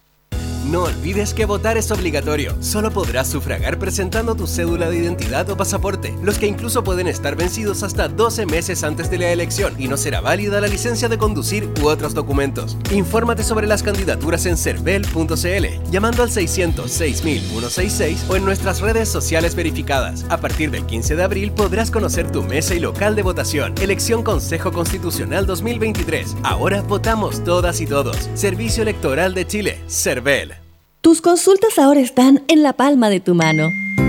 No olvides que votar es obligatorio. Solo podrás sufragar presentando tu cédula de identidad o pasaporte, los que incluso pueden estar vencidos hasta 12 meses antes de la elección y no será válida la licencia de conducir u otros documentos. Infórmate sobre las candidaturas en cervel.cl, llamando al 600-6166 o en nuestras redes sociales verificadas. A partir del 15 de abril podrás conocer tu mesa y local de votación. Elección Consejo Constitucional 2023. Ahora votamos todas y todos. Servicio Electoral de Chile, CERVEL. Tus consultas ahora están en la palma de tu mano.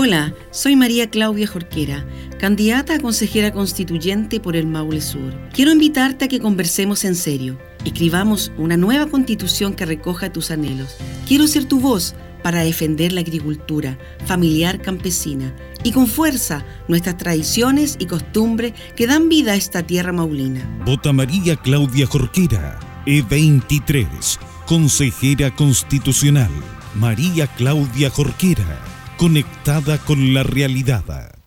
Hola, soy María Claudia Jorquera, candidata a consejera constituyente por el Maule Sur. Quiero invitarte a que conversemos en serio. Escribamos una nueva constitución que recoja tus anhelos. Quiero ser tu voz para defender la agricultura familiar campesina y con fuerza nuestras tradiciones y costumbres que dan vida a esta tierra maulina. Vota María Claudia Jorquera, E23, consejera constitucional. María Claudia Jorquera, conectada con la realidad.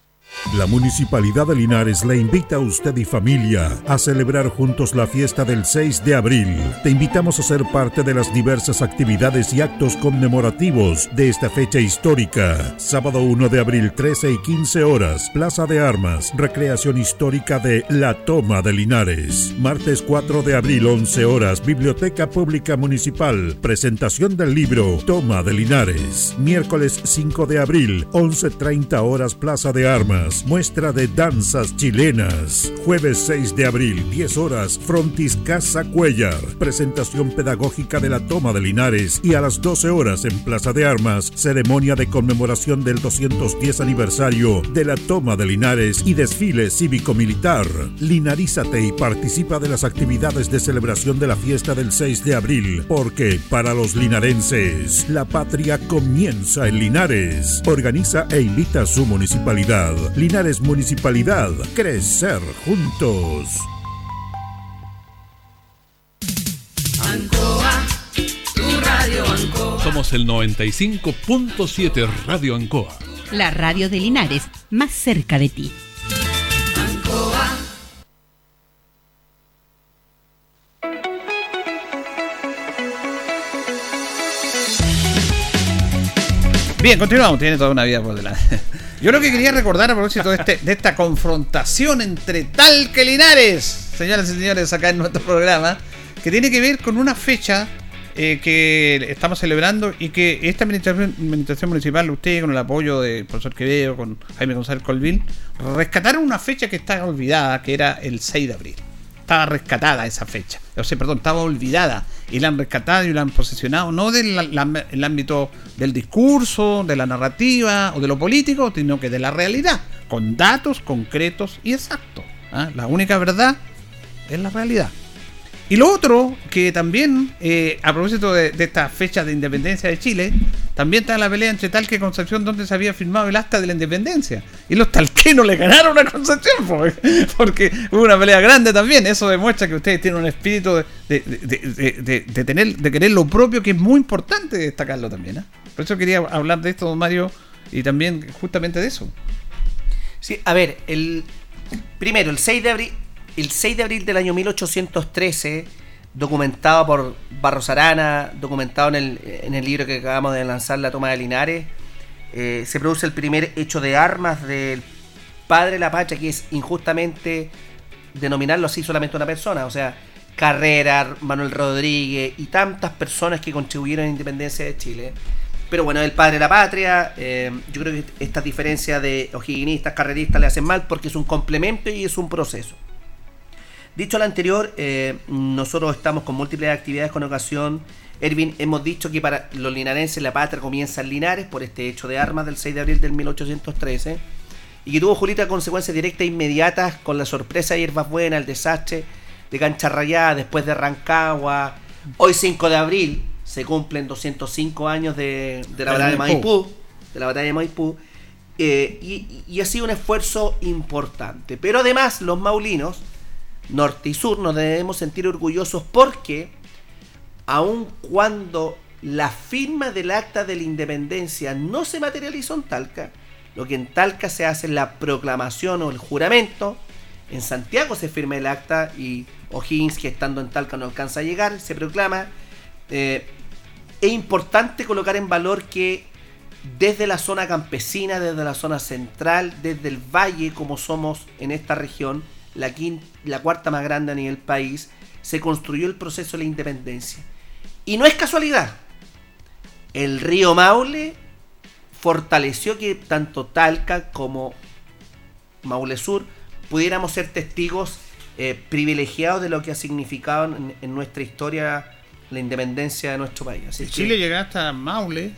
La Municipalidad de Linares le invita a usted y familia a celebrar juntos la fiesta del 6 de abril. Te invitamos a ser parte de las diversas actividades y actos conmemorativos de esta fecha histórica. Sábado 1 de abril, 13 y 15 horas, Plaza de Armas, recreación histórica de La Toma de Linares. Martes 4 de abril, 11 horas, Biblioteca Pública Municipal, presentación del libro Toma de Linares. Miércoles 5 de abril, 11.30 horas, Plaza de Armas muestra de danzas chilenas. Jueves 6 de abril, 10 horas, Frontis Casa Cuellar, presentación pedagógica de la toma de Linares y a las 12 horas en Plaza de Armas, ceremonia de conmemoración del 210 aniversario de la toma de Linares y desfile cívico-militar. Linarízate y participa de las actividades de celebración de la fiesta del 6 de abril, porque para los linarenses, la patria comienza en Linares. Organiza e invita a su municipalidad. Linares Municipalidad. Crecer juntos. Ancoa, tu radio Ancoa. Somos el 95.7 Radio Ancoa. La radio de Linares, más cerca de ti. Bien, continuamos, tiene toda una vida por delante. Yo lo que quería recordar a propósito de, este, de esta confrontación entre Talca y Linares, señoras y señores, acá en nuestro programa, que tiene que ver con una fecha eh, que estamos celebrando y que esta administración, administración municipal, usted con el apoyo del profesor Quevedo, con Jaime González Colville, rescataron una fecha que está olvidada, que era el 6 de abril. Estaba rescatada esa fecha. O sea, perdón, estaba olvidada. Y la han rescatado y la han posesionado, no del la- el ámbito del discurso, de la narrativa o de lo político, sino que de la realidad, con datos concretos y exactos. ¿ah? La única verdad es la realidad. Y lo otro, que también, eh, a propósito de, de esta fecha de independencia de Chile, también está la pelea entre Talca y Concepción donde se había firmado el acta de la independencia. Y los talquenos le ganaron a Concepción, porque, hubo una pelea grande también. Eso demuestra que ustedes tienen un espíritu de, tener, de querer lo propio, que es muy importante destacarlo también. ¿ah? Por eso quería hablar de esto, don Mario, y también justamente de eso. Sí, a ver, el primero, el 6 de abril, el 6 de abril del año 1813, documentado por Barros Arana, documentado en el libro que acabamos de lanzar, La toma de Linares, eh, se produce el primer hecho de armas del padre de la patria, que es injustamente denominarlo así solamente una persona, o sea, Carrera, Manuel Rodríguez y tantas personas que contribuyeron a la independencia de Chile. Pero bueno, el padre de la patria, eh, yo creo que estas diferencias de ojiguinistas, carreristas le hacen mal porque es un complemento y es un proceso. Dicho lo anterior, eh, nosotros estamos con múltiples actividades con ocasión. Erwin, hemos dicho que para los linarenses la patria comienza en Linares por este hecho de armas del 6 de abril del 1813 y que tuvo, Julita, consecuencias directas e inmediatas con la sorpresa de Hierbas Buenas, el desastre de Cancha Rayada, después de Rancagua. Hoy 5 de abril se cumplen 205 años de, de la batalla de Maipú. Maipú, de la batalla de Maipú, eh, y, y ha sido un esfuerzo importante. Pero además los maulinos, norte y sur, nos debemos sentir orgullosos porque, aun cuando la firma del acta de la independencia no se materializó en Talca, lo que en Talca se hace es la proclamación o el juramento, en Santiago se firma el acta y O'Higgins, que estando en Talca no alcanza a llegar, se proclama. Eh, es importante colocar en valor que desde la zona campesina, desde la zona central, desde el valle, como somos en esta región, la, la cuarta más grande a nivel país, se construyó el proceso de la independencia. Y no es casualidad. El río Maule fortaleció que tanto Talca como Maule Sur pudiéramos ser testigos eh, privilegiados de lo que ha significado en, en nuestra historia la independencia de nuestro país. Así que- Chile llega hasta Maule.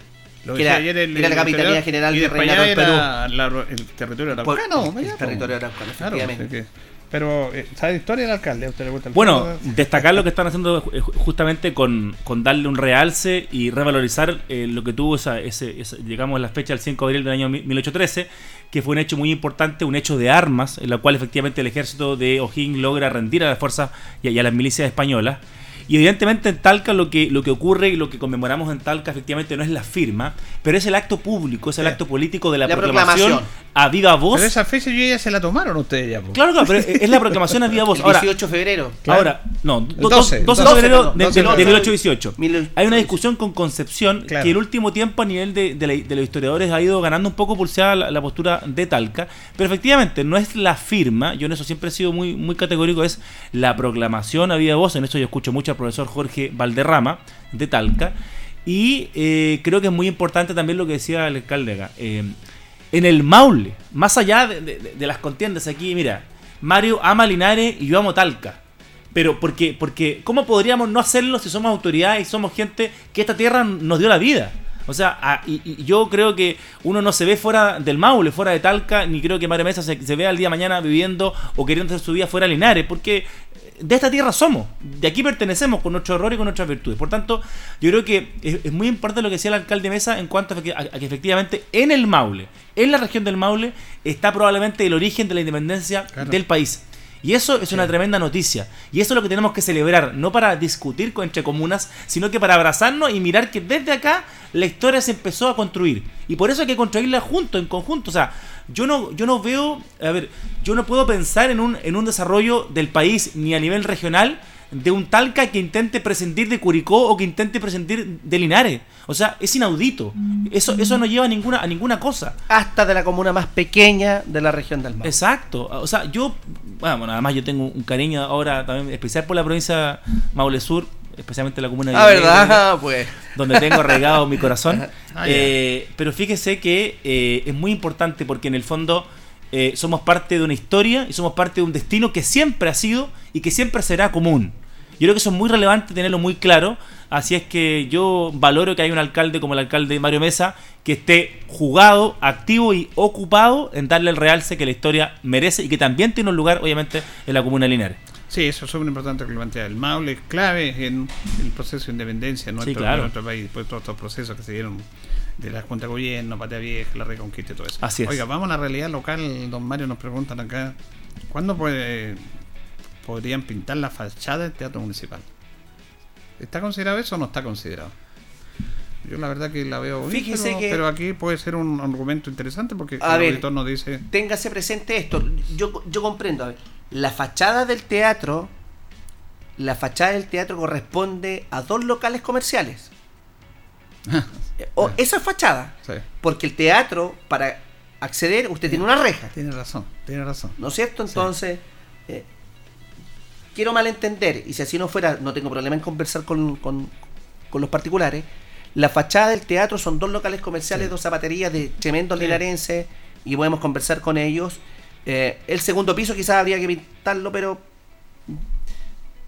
Lo Que era- ayer el- era la el Capitanía General y de del era la- el territorio araucano. Pues, el allá, territorio araucano, Claro, efectivamente. que- pero, eh, ¿sabe historia del alcalde? ¿A usted le gusta el Bueno, fútbol? destacar lo que están haciendo eh, ju- justamente con, con darle un realce y revalorizar eh, lo que tuvo esa, ese, esa- llegamos a la fecha del 5 de abril del año mi- 1813, que fue un hecho muy importante, un hecho de armas, en la cual efectivamente el ejército de O'Higgins logra rendir a las fuerzas y a las milicias españolas. Y evidentemente en Talca lo que, lo que ocurre y lo que conmemoramos en Talca efectivamente no es la firma, pero es el acto público, es el Sí. acto político de la, La proclamación, proclamación. a viva voz. Pero esa fecha yo ya se la tomaron ustedes ya. Claro, claro, pero es la proclamación a viva voz. El Ahora, 18 de febrero. Ahora, no, El do- 12, 12, de 12, febrero de, 12, de- de 12. 1818. Mil- Hay una discusión con Concepción Claro. que el último tiempo a nivel de, de la- de los historiadores ha ido ganando un poco pulseada la, la postura de Talca, pero efectivamente no es la firma, yo en eso siempre he sido muy, muy categórico, es la proclamación a viva voz, en eso yo escucho mucho al profesor Jorge Valderrama de Talca, y eh, creo que es muy importante también lo que decía el alcalde acá. eh, en el Maule, más allá de, las contiendas aquí, mira, Mario ama Linares y yo amo Talca. Pero porque, porque, ¿cómo podríamos no hacerlo si somos autoridades y somos gente que esta tierra nos dio la vida? O sea, y yo creo que uno no se ve fuera del Maule, fuera de Talca, ni creo que Mario Mesa se, se vea el día de mañana viviendo o queriendo hacer su vida fuera de Linares, porque de esta tierra somos, de aquí pertenecemos con nuestro error y con nuestras virtudes. Por tanto, yo creo que es, es muy importante lo que decía el alcalde Mesa en cuanto a que, a- a que efectivamente en el Maule, en la región del Maule, está probablemente el origen de la independencia Claro. del país. Y eso es una tremenda noticia. Y eso es lo que tenemos que celebrar, no para discutir con- entre comunas, sino que para abrazarnos y mirar que desde acá la historia se empezó a construir. Y por eso hay que construirla juntos, en conjunto. O sea, yo no, yo no veo, a ver, yo no puedo pensar en un, en un desarrollo del país ni a nivel regional de un Talca que intente prescindir de Curicó o que intente prescindir de Linares. O sea, es inaudito. Eso, eso no lleva a ninguna, a ninguna cosa. Hasta de la comuna más pequeña de la región del Maule. Exacto. O sea, yo, bueno, bueno, además yo tengo un cariño ahora también especial por la provincia Maule Sur. Especialmente la comuna de Ah, ¿verdad? Pues. donde tengo regado mi corazón. Ah. Eh, pero fíjese que eh, es muy importante porque en el fondo eh, somos parte de una historia y somos parte de un destino que siempre ha sido y que siempre será común. Yo creo que eso es muy relevante tenerlo muy claro. Así es que yo valoro que haya un alcalde como el alcalde Mario Mesa que esté jugado, activo y ocupado en darle el realce que la historia merece y que también tiene un lugar, obviamente, en la comuna de Linares. Sí, eso es súper importante que lo plantea. El Maule es clave en el proceso de independencia en nuestro, Sí, claro. en nuestro país, después de todos estos procesos que se dieron de la Junta de Gobierno, Patria Vieja, la Reconquista y todo eso. Así es. Oiga, vamos a la realidad local, don Mario, nos preguntan acá, ¿cuándo puede, podrían pintar la fachada del Teatro Municipal? ¿Está considerado eso o no está considerado? Yo la verdad que la veo bonita, Fíjese pero, que- pero aquí puede ser un argumento interesante porque A el ver, auditor nos dice... Téngase presente esto. Yo, yo comprendo. A ver, la fachada del teatro, la fachada del teatro corresponde a dos locales comerciales. O esa es fachada. Sí. Porque el teatro, para acceder, usted tiene una reja. Tiene razón, tiene razón. ¿No es cierto? Entonces, eh, quiero malentender, y si así no fuera, no tengo problema en conversar con, con- con los particulares. La fachada del teatro son dos locales comerciales, dos zapaterías de tremendos Sí. linarenses, y podemos conversar con ellos. Eh, el segundo piso quizás habría que pintarlo, pero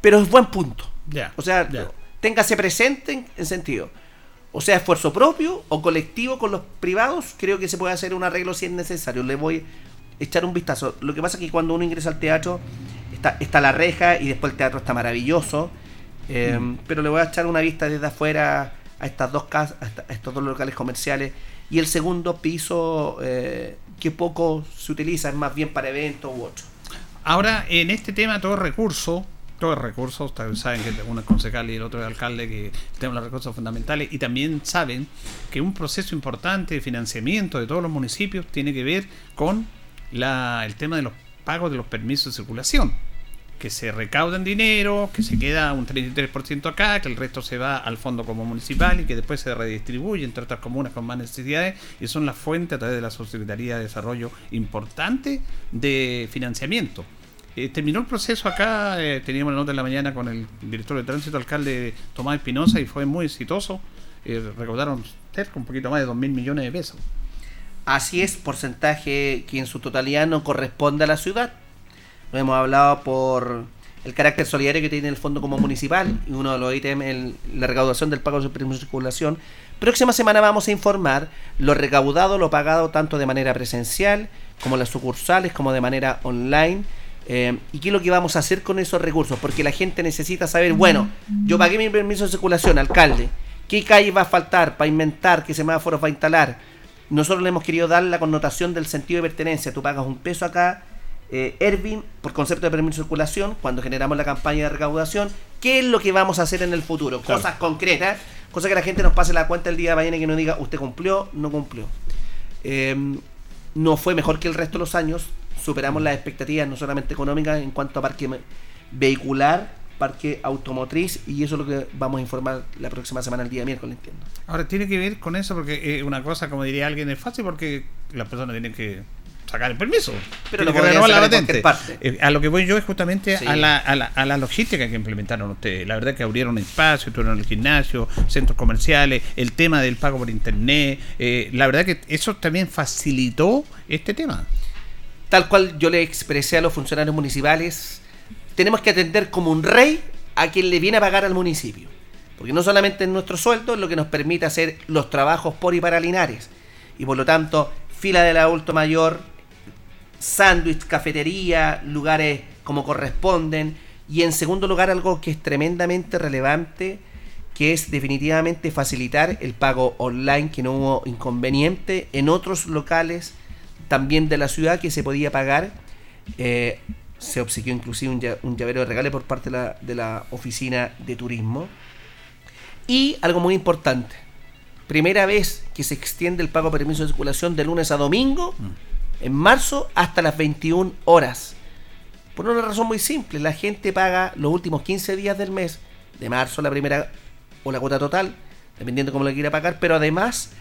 pero es buen punto. Ya, O sea, ya. téngase presente en, en sentido. O sea, esfuerzo propio o colectivo con los privados, creo que se puede hacer un arreglo si es necesario. Le voy a echar un vistazo. Lo que pasa es que cuando uno ingresa al teatro, está, está la reja y después el teatro está maravilloso. Eh, Mm. Pero le voy a echar una vista desde afuera a estas dos casas, a estos dos locales comerciales. Y el segundo piso, eh, que poco se utiliza, es más bien para eventos u otros. Ahora, en este tema, todo recurso, todo recurso, ustedes saben que uno es concejal y el otro es alcalde, que tenemos los recursos fundamentales, y también saben que un proceso importante de financiamiento de todos los municipios tiene que ver con la, el tema de los pagos de los permisos de circulación. Que se recaudan dinero, que se queda un 33% acá, que el resto se va al fondo como municipal y que después se redistribuye entre otras comunas con más necesidades y son las fuentes a través de la Subsecretaría de Desarrollo importante de financiamiento. Eh, terminó el proceso acá, eh, teníamos la nota en la mañana con el director de tránsito, alcalde Tomás Espinosa, y fue muy exitoso. Eh, recaudaron cerca un poquito más de 2 mil millones de pesos. Así es, porcentaje que en su totalidad no corresponde a la ciudad. Lo hemos hablado por el carácter solidario que tiene el fondo como municipal y uno de los ítems el- la recaudación del pago de permiso de circulación. Próxima semana vamos a informar lo recaudado, lo pagado tanto de manera presencial como las sucursales, como de manera online. eh, y qué es lo que vamos a hacer con esos recursos, porque la gente necesita saber, bueno, yo pagué mi permiso de circulación, alcalde, ¿qué calle va a faltar para inventar? ¿Qué semáforos va a instalar? Nosotros le hemos querido dar la connotación del sentido de pertenencia. Tú pagas un peso acá, eh, Ervin, por concepto de permiso de circulación, cuando generamos la campaña de recaudación, ¿qué es lo que vamos a hacer en el futuro? Claro. Cosas concretas, cosas que la gente nos pase la cuenta el día de mañana y que nos diga, usted cumplió, no cumplió. Eh, no fue mejor que el resto de los años, superamos las expectativas no solamente económicas en cuanto a parque vehicular, parque automotriz, y eso es lo que vamos a informar la próxima semana, el día miércoles, entiendo. Ahora, tiene que ver con eso porque eh, una cosa, como diría alguien, es fácil porque las personas tienen que sacar el permiso. Pero lo que renovar la patente. Eh, a lo que voy yo es justamente Sí. a, la, a, la, a la logística que implementaron ustedes. La verdad que abrieron espacios, tuvieron el gimnasio, centros comerciales, el tema del pago por internet. eh, la verdad que eso también facilitó este tema. Tal cual yo le expresé a los funcionarios municipales, tenemos que atender como un rey a quien le viene a pagar al municipio. Porque no solamente es nuestro sueldo es lo que nos permite hacer los trabajos por y para Linares. Y por lo tanto, fila del adulto mayor, sándwich, cafetería, lugares como corresponden. Y en segundo lugar, algo que es tremendamente relevante, que es definitivamente facilitar el pago online, que no hubo inconveniente en otros locales también de la ciudad que se podía pagar. Eh, se obsequió inclusive un, lla- un llavero de regalo por parte de la, de la oficina de turismo. Y algo muy importante, primera vez que se extiende el pago de permiso de circulación de lunes a domingo, en marzo, hasta las 21 horas. Por una razón muy simple, la gente paga los últimos 15 días del mes, de marzo la primera o la cuota total, dependiendo cómo lo quiera pagar, pero además,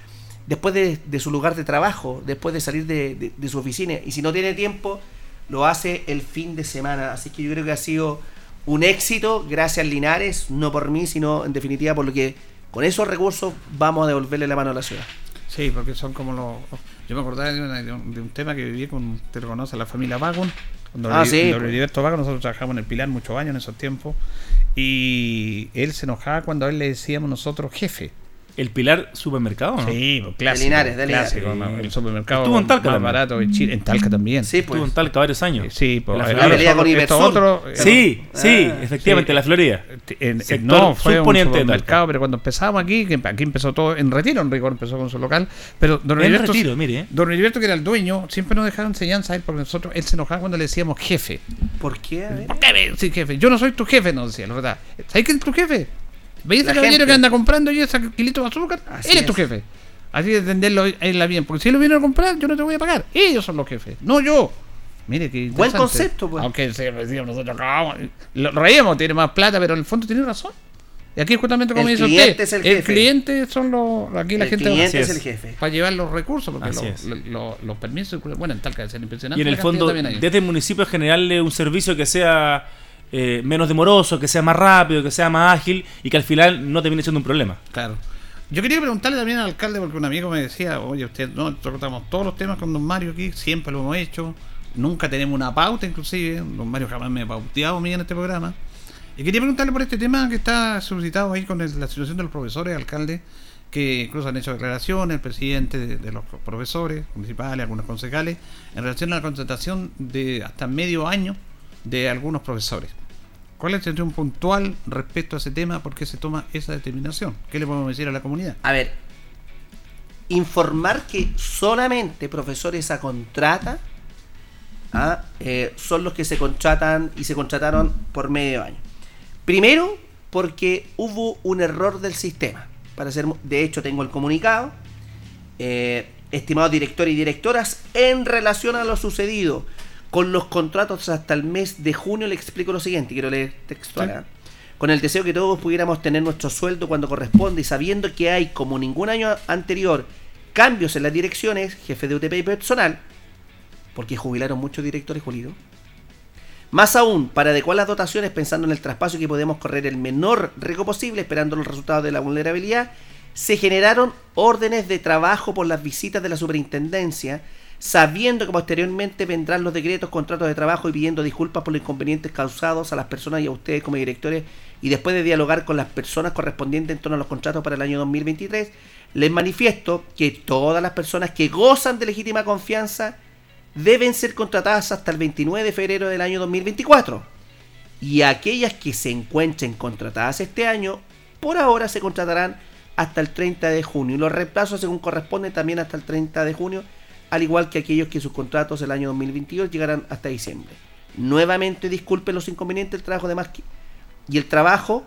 después de, de su lugar de trabajo, después de salir de, de- de su oficina, y si no tiene tiempo, lo hace el fin de semana. Así que yo creo que ha sido un éxito, gracias Linares, no por mí, sino en definitiva por lo que con esos recursos vamos a devolverle la mano a la ciudad. Sí, porque son como los. Yo me acordaba de, una- de un, de un tema que viví con. Usted lo conoce, la familia Vagon. Con Ah, Don sí, pues. Heriberto Vagon, nosotros trabajamos en el Pilar muchos años en esos tiempos. Y él se enojaba cuando a él le decíamos nosotros jefe. ¿El Pilar supermercado? ¿no? Sí, pues, clásico. De Linares, de Linares. clásico, ¿no? El supermercado Estuvo en Talca más también. barato de Chile. En Talca también. Sí, pues. Estuvo en Talca varios años. Sí, pues. La pelea son con Ibersur. Sí, sí, Ah, efectivamente, sí. la Florida. En- en- no, fue un supermercado, pero cuando empezamos aquí, que aquí empezó todo en retiro, en rigor empezó con su local, pero Don En Heriberto, Retiro, mire, eh. Don Heriberto, que era el dueño, siempre nos dejaba enseñanza a él, porque nosotros, él se enojaba cuando le decíamos jefe. ¿Por qué? ¿Por qué decís jefe? Yo no soy tu jefe, nos decía, la verdad. ¿Sabes quién es tu jefe? ¿Veis ese caballero gente. que anda comprando y ese kilito de azúcar? Así él es tu es. jefe. Así de entenderlo la bien, porque si él lo viene a comprar, yo no te voy a pagar. Ellos son los jefes, no yo. Mire que Buen concepto, pues. Aunque se decíamos nosotros, "Cómo?". lo reíamos, tiene más plata, pero en el fondo tiene razón. Y aquí justamente como El dice cliente usted, es el jefe. cliente son los aquí la El gente cliente es es. el jefe. para llevar los recursos, porque los, es. los- los- los permisos, bueno, en tal caso ser impresionante. Y en el fondo, también hay. desde el municipio generarle un servicio que sea eh, menos demoroso, que sea más rápido, que sea más ágil y que al final no termine siendo un problema. Claro. Yo quería preguntarle también al alcalde, porque un amigo me decía, oye, usted, no, tratamos todos los temas con don Mario aquí, siempre lo hemos hecho, nunca tenemos una pauta inclusive, don Mario jamás me ha pauteado a mí en este programa. Y quería preguntarle por este tema que está suscitado ahí con la situación de los profesores, alcalde, que incluso han hecho declaraciones, el presidente de, de los profesores municipales, algunos concejales, en relación a la contratación de hasta medio año de algunos profesores. ¿Cuál es la situación puntual respecto a ese tema? ¿Por qué se toma esa determinación? ¿Qué le podemos decir a la comunidad? A ver, informar que solamente profesores a contrata ah, eh, son los que se contratan y se contrataron por medio año. Primero, porque hubo un error del sistema. Para ser, de hecho, tengo el comunicado. Eh, estimados directores y directoras, en relación a lo sucedido con los contratos hasta el mes de junio, le explico lo siguiente. Quiero leer textual. ¿ah? Con el deseo que todos pudiéramos tener nuestro sueldo cuando corresponde y sabiendo que hay, como ningún año anterior, cambios en las direcciones, jefe de UTP y personal, porque jubilaron muchos directores, Julio. Más aún, para adecuar las dotaciones pensando en el traspaso y que podemos correr el menor riesgo posible, esperando los resultados de la vulnerabilidad, se generaron órdenes de trabajo por las visitas de la superintendencia, sabiendo que posteriormente vendrán los decretos, contratos de trabajo y pidiendo disculpas por los inconvenientes causados a las personas y a ustedes como directores, y después de dialogar con las personas correspondientes en torno a los contratos para el año 2023, les manifiesto que todas las personas que gozan de legítima confianza deben ser contratadas hasta el 29 de febrero del año 2024. Y aquellas que se encuentren contratadas este año, por ahora se contratarán hasta el 30 de junio. Y los reemplazos, según corresponde, también hasta el 30 de junio, al igual que aquellos que sus contratos el año 2022 llegarán hasta diciembre. Nuevamente disculpen los inconvenientes del trabajo de más y el trabajo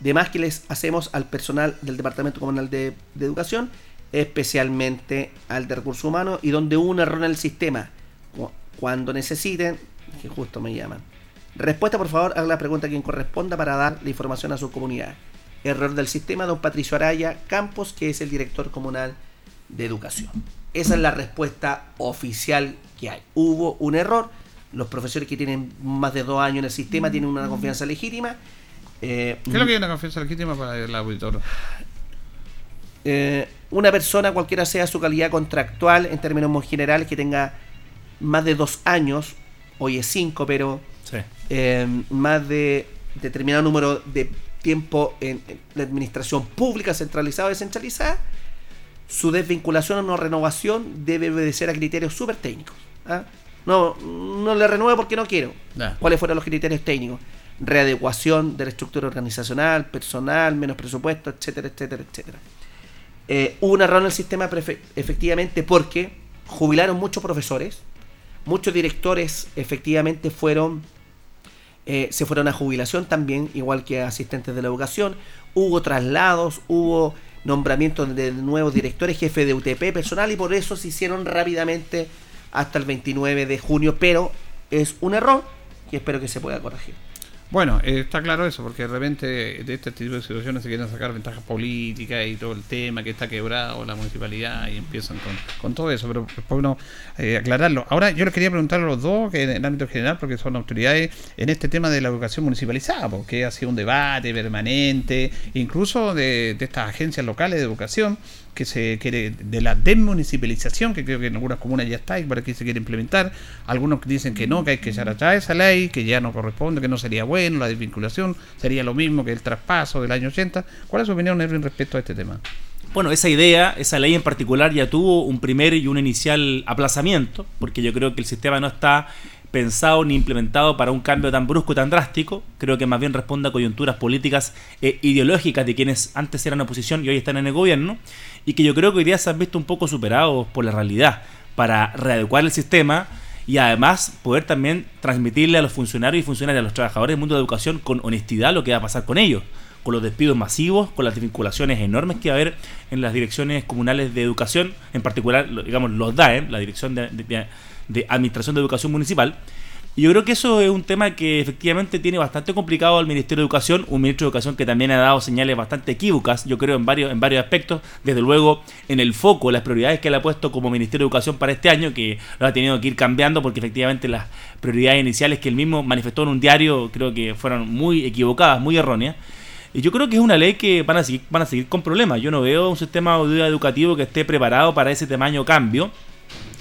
de más que les hacemos al personal del Departamento Comunal de, Educación, especialmente al de Recursos Humanos, y donde un error en el sistema. Cu- Cuando necesiten, que justo me llaman. Respuesta, por favor, haga la pregunta a quien corresponda para dar la información a su comunidad. Error del sistema, don Patricio Araya Campos, que es el director comunal de educación. Esa es la respuesta oficial que hay. Hubo un error. Los profesores que tienen más de dos años en el sistema tienen una confianza legítima. Eh, ¿Qué es lo que hay una confianza legítima para el auditor? eh, una persona, cualquiera sea su calidad contractual, en términos muy generales, que tenga más de dos años, hoy es cinco, pero Sí. eh, más de determinado número de tiempo en, en la administración pública centralizada o descentralizada, su desvinculación o no renovación debe obedecer a criterios súper técnicos. ¿ah? No, no le renuevo porque no quiero. ¿Cuáles fueron los criterios técnicos? Readecuación de la estructura organizacional, personal, menos presupuesto, etcétera, etcétera, etcétera. Eh, hubo un error en el sistema efectivamente porque jubilaron muchos profesores, muchos directores efectivamente fueron eh, se fueron a jubilación también, igual que asistentes de la educación. Hubo traslados, hubo nombramientos de nuevos directores, jefe de UTP personal y por eso se hicieron rápidamente hasta el 29 de junio, pero es un error y espero que se pueda corregir. Bueno, eh, está claro eso, porque de repente de este tipo de situaciones se quieren sacar ventajas políticas y todo el tema que está quebrado la municipalidad y empiezan con, todo eso, pero es bueno eh, aclararlo. Ahora yo les quería preguntar a los dos, que en el ámbito general, porque son autoridades, en este tema de la educación municipalizada, porque ha sido un debate permanente, incluso de, estas agencias locales de educación, que se quiere de la desmunicipalización, que creo que en algunas comunas ya está y por aquí se quiere implementar. Algunos dicen que no, que hay que echar atrás esa ley, que ya no corresponde, que no sería bueno, la desvinculación sería lo mismo que el traspaso del año 80. ¿Cuál es su opinión, Erwin, respecto a este tema? Bueno, esa idea, esa ley en particular ya tuvo un primer y un inicial aplazamiento, porque yo creo que el sistema no está pensado ni implementado para un cambio tan brusco y tan drástico. Creo que más bien responde a coyunturas políticas e ideológicas de quienes antes eran oposición y hoy están en el gobierno, y que yo creo que hoy día se han visto un poco superados por la realidad para readecuar el sistema y además poder también transmitirle a los funcionarios y funcionarias, a los trabajadores del mundo de la educación con honestidad lo que va a pasar con ellos, con los despidos masivos, con las desvinculaciones enormes que va a haber en las direcciones comunales de educación, en particular, digamos, los DAE, la Dirección de, Administración de Educación Municipal. Y yo creo que eso es un tema que efectivamente tiene bastante complicado al Ministerio de Educación, un ministro de Educación que también ha dado señales bastante equívocas, yo creo, en varios, en varios aspectos. Desde luego, en el foco, las prioridades que él ha puesto como Ministerio de Educación para este año, que lo ha tenido que ir cambiando porque efectivamente las prioridades iniciales que él mismo manifestó en un diario creo que fueron muy equivocadas, muy erróneas. Y yo creo que es una ley que van a seguir, van a seguir con problemas. Yo no veo un sistema educativo que esté preparado para ese tamaño cambio.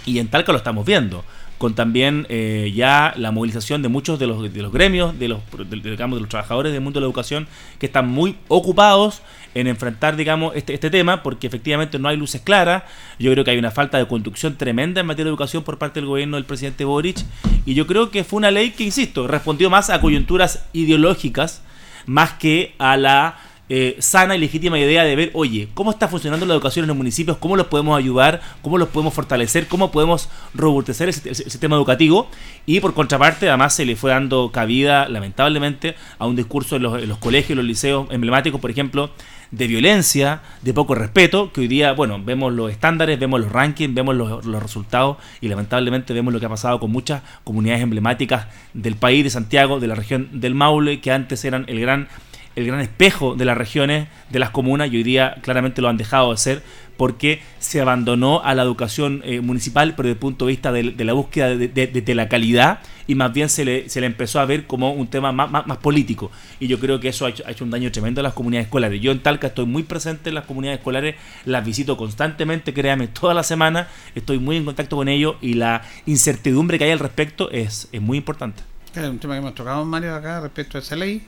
Y en Talca lo estamos viendo con también eh, ya la movilización de muchos de los, de los gremios, de los, de, de los trabajadores del mundo de la educación, que están muy ocupados en enfrentar, digamos, este, este tema, porque efectivamente no hay luces claras. Yo creo que hay una falta de conducción tremenda en materia de educación por parte del gobierno del presidente Boric, y yo creo que fue una ley que, insisto, respondió más a coyunturas ideológicas, más que a la eh, sana y legítima idea de ver, oye, cómo está funcionando la educación en los municipios, cómo los podemos ayudar, cómo los podemos fortalecer, cómo podemos robustecer el, sistema educativo. Y por contraparte, además se le fue dando cabida, lamentablemente, a un discurso en los, colegios, en los liceos emblemáticos, por ejemplo, de violencia, de poco respeto, que hoy día, bueno, vemos los estándares, vemos los rankings, vemos los, resultados y lamentablemente vemos lo que ha pasado con muchas comunidades emblemáticas del país, de Santiago, de la región del Maule, que antes eran el gran el gran espejo de las regiones, de las comunas, y hoy día claramente lo han dejado de ser porque se abandonó a la educación eh, municipal, pero desde el punto de vista de, de la búsqueda de, de, de, la calidad, y más bien se le, se le empezó a ver como un tema más, más, político. Y yo creo que eso ha hecho, ha hecho, un daño tremendo a las comunidades escolares. Yo en Talca estoy muy presente en las comunidades escolares, las visito constantemente, créame, toda la semana, estoy muy en contacto con ellos, y la incertidumbre que hay al respecto es, es muy importante. Es un tema que hemos tocado, Mario, acá respecto a esa ley.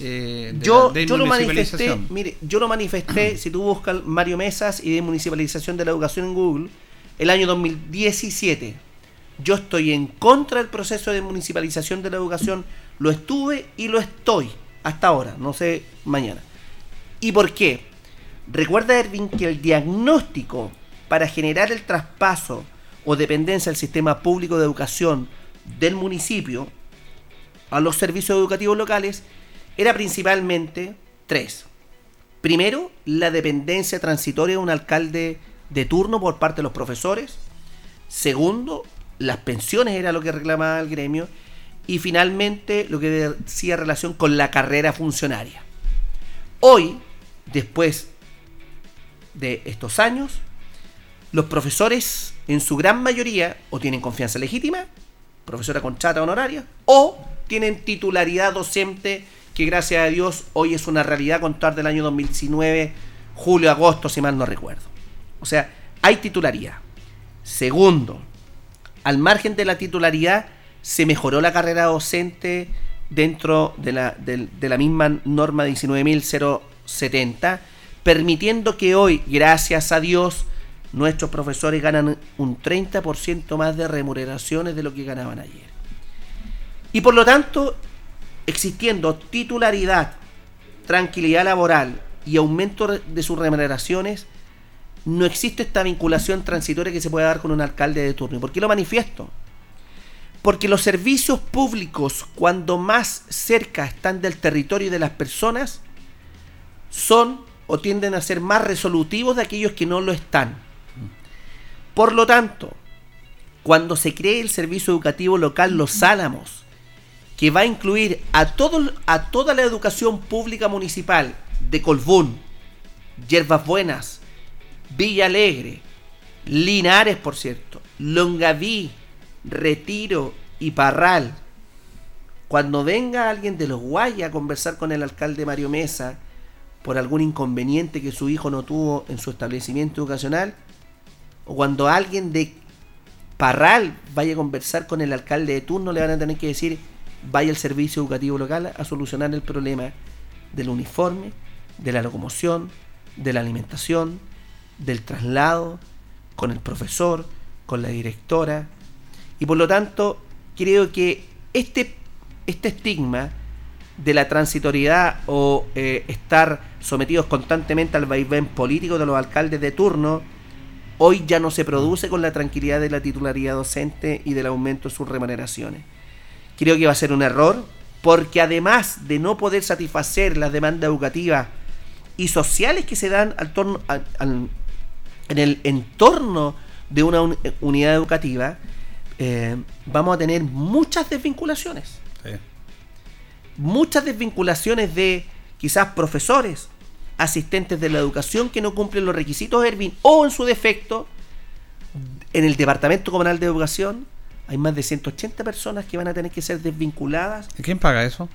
Eh, yo, yo lo manifesté, mire, yo lo manifesté, si tú buscas Mario Mesas y de municipalización de la educación en Google, el año 2017. Yo estoy en contra del proceso de municipalización de la educación, lo estuve y lo estoy hasta ahora, no sé mañana. ¿Y por qué? Recuerda, Erwin, que el diagnóstico para generar el traspaso o dependencia del sistema público de educación del municipio a los servicios educativos locales era principalmente tres. Primero, la dependencia transitoria de un alcalde de turno por parte de los profesores. Segundo, las pensiones era lo que reclamaba el gremio. Y finalmente, lo que decía relación con la carrera funcionaria. Hoy, después de estos años, los profesores, en su gran mayoría, o tienen confianza legítima, profesora con chata honoraria, o tienen titularidad docente que gracias a Dios hoy es una realidad contar del año 2019, julio, agosto, si mal no recuerdo. O sea, hay titularidad. Segundo, al margen de la titularidad, se mejoró la carrera docente dentro de la, de, de la misma norma 19.070, permitiendo que hoy, gracias a Dios, nuestros profesores ganan un 30% más de remuneraciones de lo que ganaban ayer. Y por lo tanto, existiendo titularidad, tranquilidad laboral y aumento de sus remuneraciones, no existe esta vinculación transitoria que se puede dar con un alcalde de turno. ¿Y por qué lo manifiesto? Porque los servicios públicos, cuando más cerca están del territorio y de las personas, son o tienden a ser más resolutivos de aquellos que no lo están. Por lo tanto, cuando se cree el servicio educativo local Los Álamos, que va a incluir a, todo, a toda la educación pública municipal de Colbún, Yerbas Buenas, Villa Alegre, Linares, por cierto, Longaví, Retiro y Parral. Cuando venga alguien de los Guayas a conversar con el alcalde Mario Mesa por algún inconveniente que su hijo no tuvo en su establecimiento educacional, o cuando alguien de Parral vaya a conversar con el alcalde de turno, le van a tener que decir, vaya al servicio educativo local a solucionar el problema del uniforme, de la locomoción, de la alimentación, del traslado, con el profesor, con la directora. Y por lo tanto, creo que este, este estigma de la transitoriedad o eh, estar sometidos constantemente al vaivén político de los alcaldes de turno, hoy ya no se produce con la tranquilidad de la titularidad docente y del aumento de sus remuneraciones. Creo que va a ser un error, porque además de no poder satisfacer las demandas educativas y sociales que se dan al torno, al- al- en el entorno de una un- unidad educativa, eh, vamos a tener muchas desvinculaciones. Muchas desvinculaciones de quizás profesores, asistentes de la educación que no cumplen los requisitos Ervin o en su defecto, en el Departamento Comunal de Educación hay más de 180 personas que van a tener que ser desvinculadas ¿Y quién paga eso?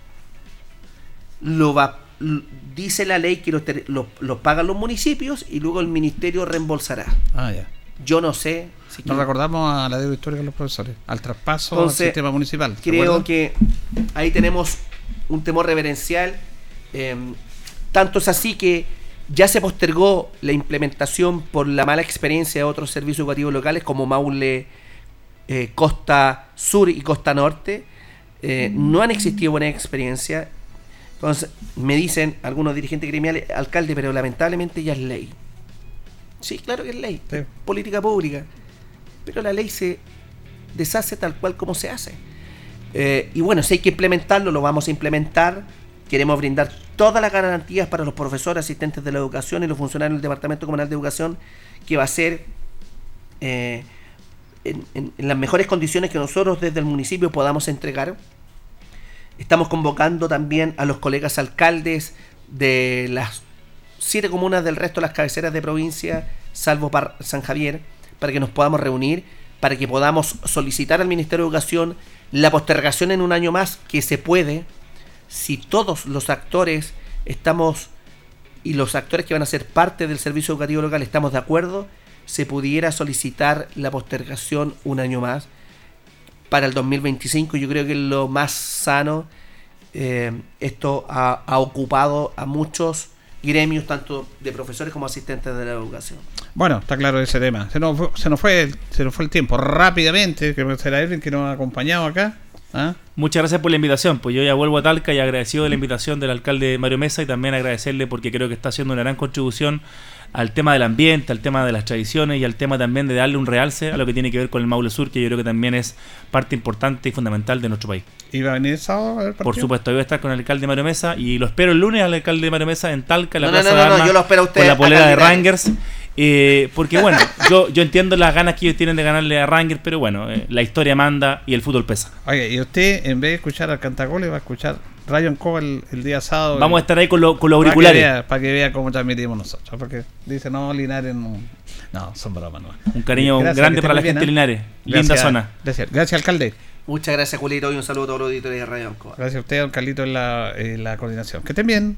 lo va dice la ley que los, ter- lo, lo pagan los municipios y luego el ministerio reembolsará. Ah, ya. Yo no sé si Nos recordamos a la deuda histórica de los profesores, al traspaso Entonces, al sistema municipal. ¿se creo acuerdan? que ahí tenemos un temor reverencial. eh, tanto es así que ya se postergó la implementación por la mala experiencia de otros servicios educativos locales como Maule, eh, Costa Sur y Costa Norte. Eh, no han existido buenas experiencias. Entonces, me dicen algunos dirigentes gremiales, alcalde, pero lamentablemente ya es ley. Sí, claro que es ley. Política pública. Pero la ley se deshace tal cual como se hace. Eh, y bueno, si hay que implementarlo, lo vamos a implementar. Queremos brindar todas las garantías para los profesores, asistentes de la educación y los funcionarios del Departamento Comunal de Educación, que va a ser eh, en, las mejores condiciones que nosotros desde el municipio podamos entregar. Estamos convocando también a los colegas alcaldes de las siete comunas del resto de las cabeceras de provincia, salvo San Javier, para que nos podamos reunir, para que podamos solicitar al Ministerio de Educación la postergación en un año más, que se puede, si todos los actores estamos y los actores que van a ser parte del servicio educativo local estamos de acuerdo, se pudiera solicitar la postergación un año más para el 2025. Yo creo que es lo más sano. Eh, esto ha, ha ocupado a muchos gremios, tanto de profesores como asistentes de la educación. Bueno, está claro ese tema. Se nos, fue- se nos fue el, se nos fue el tiempo rápidamente. Que será Edwin que nos ha acompañado acá. ¿Ah? Muchas gracias por la invitación. Pues yo ya vuelvo a Talca y agradecido de la invitación del alcalde Mario Mesa y también agradecerle porque creo que está haciendo una gran contribución al tema del ambiente, al tema de las tradiciones y al tema también de darle un realce a lo que tiene que ver con el Maule Sur, que yo creo que también es parte importante y fundamental de nuestro país. ¿Y va a venir el sábado a ver Por supuesto, yo voy a estar con el alcalde Mario Mesa y lo espero el lunes al alcalde Mario Mesa en Talca, en la No, Plaza no, de no, no, Armas, yo lo espero a usted, con la polera de Rangers. Eh, porque bueno, yo, yo entiendo las ganas que ellos tienen de ganarle a Rangers, pero bueno, eh, la historia manda y el fútbol pesa. Oye, y usted en vez de escuchar al Cantagoles va a escuchar Ryan Coba el, el día sábado. Vamos a estar ahí con, lo- con los Para que auriculares. vea- Para que vea cómo transmitimos nosotros. Porque dice, no, Linares no. No, son bromas, no. Un cariño Gracias, grande para la gente de bien, Linares. ¿eh? Linda zona. Gracias, gracias alcalde. Muchas gracias, Julito, y un saludo a todos los auditores de Radio Ancoa. Gracias a usted, don Carlito, en la, en la coordinación. Que estén bien.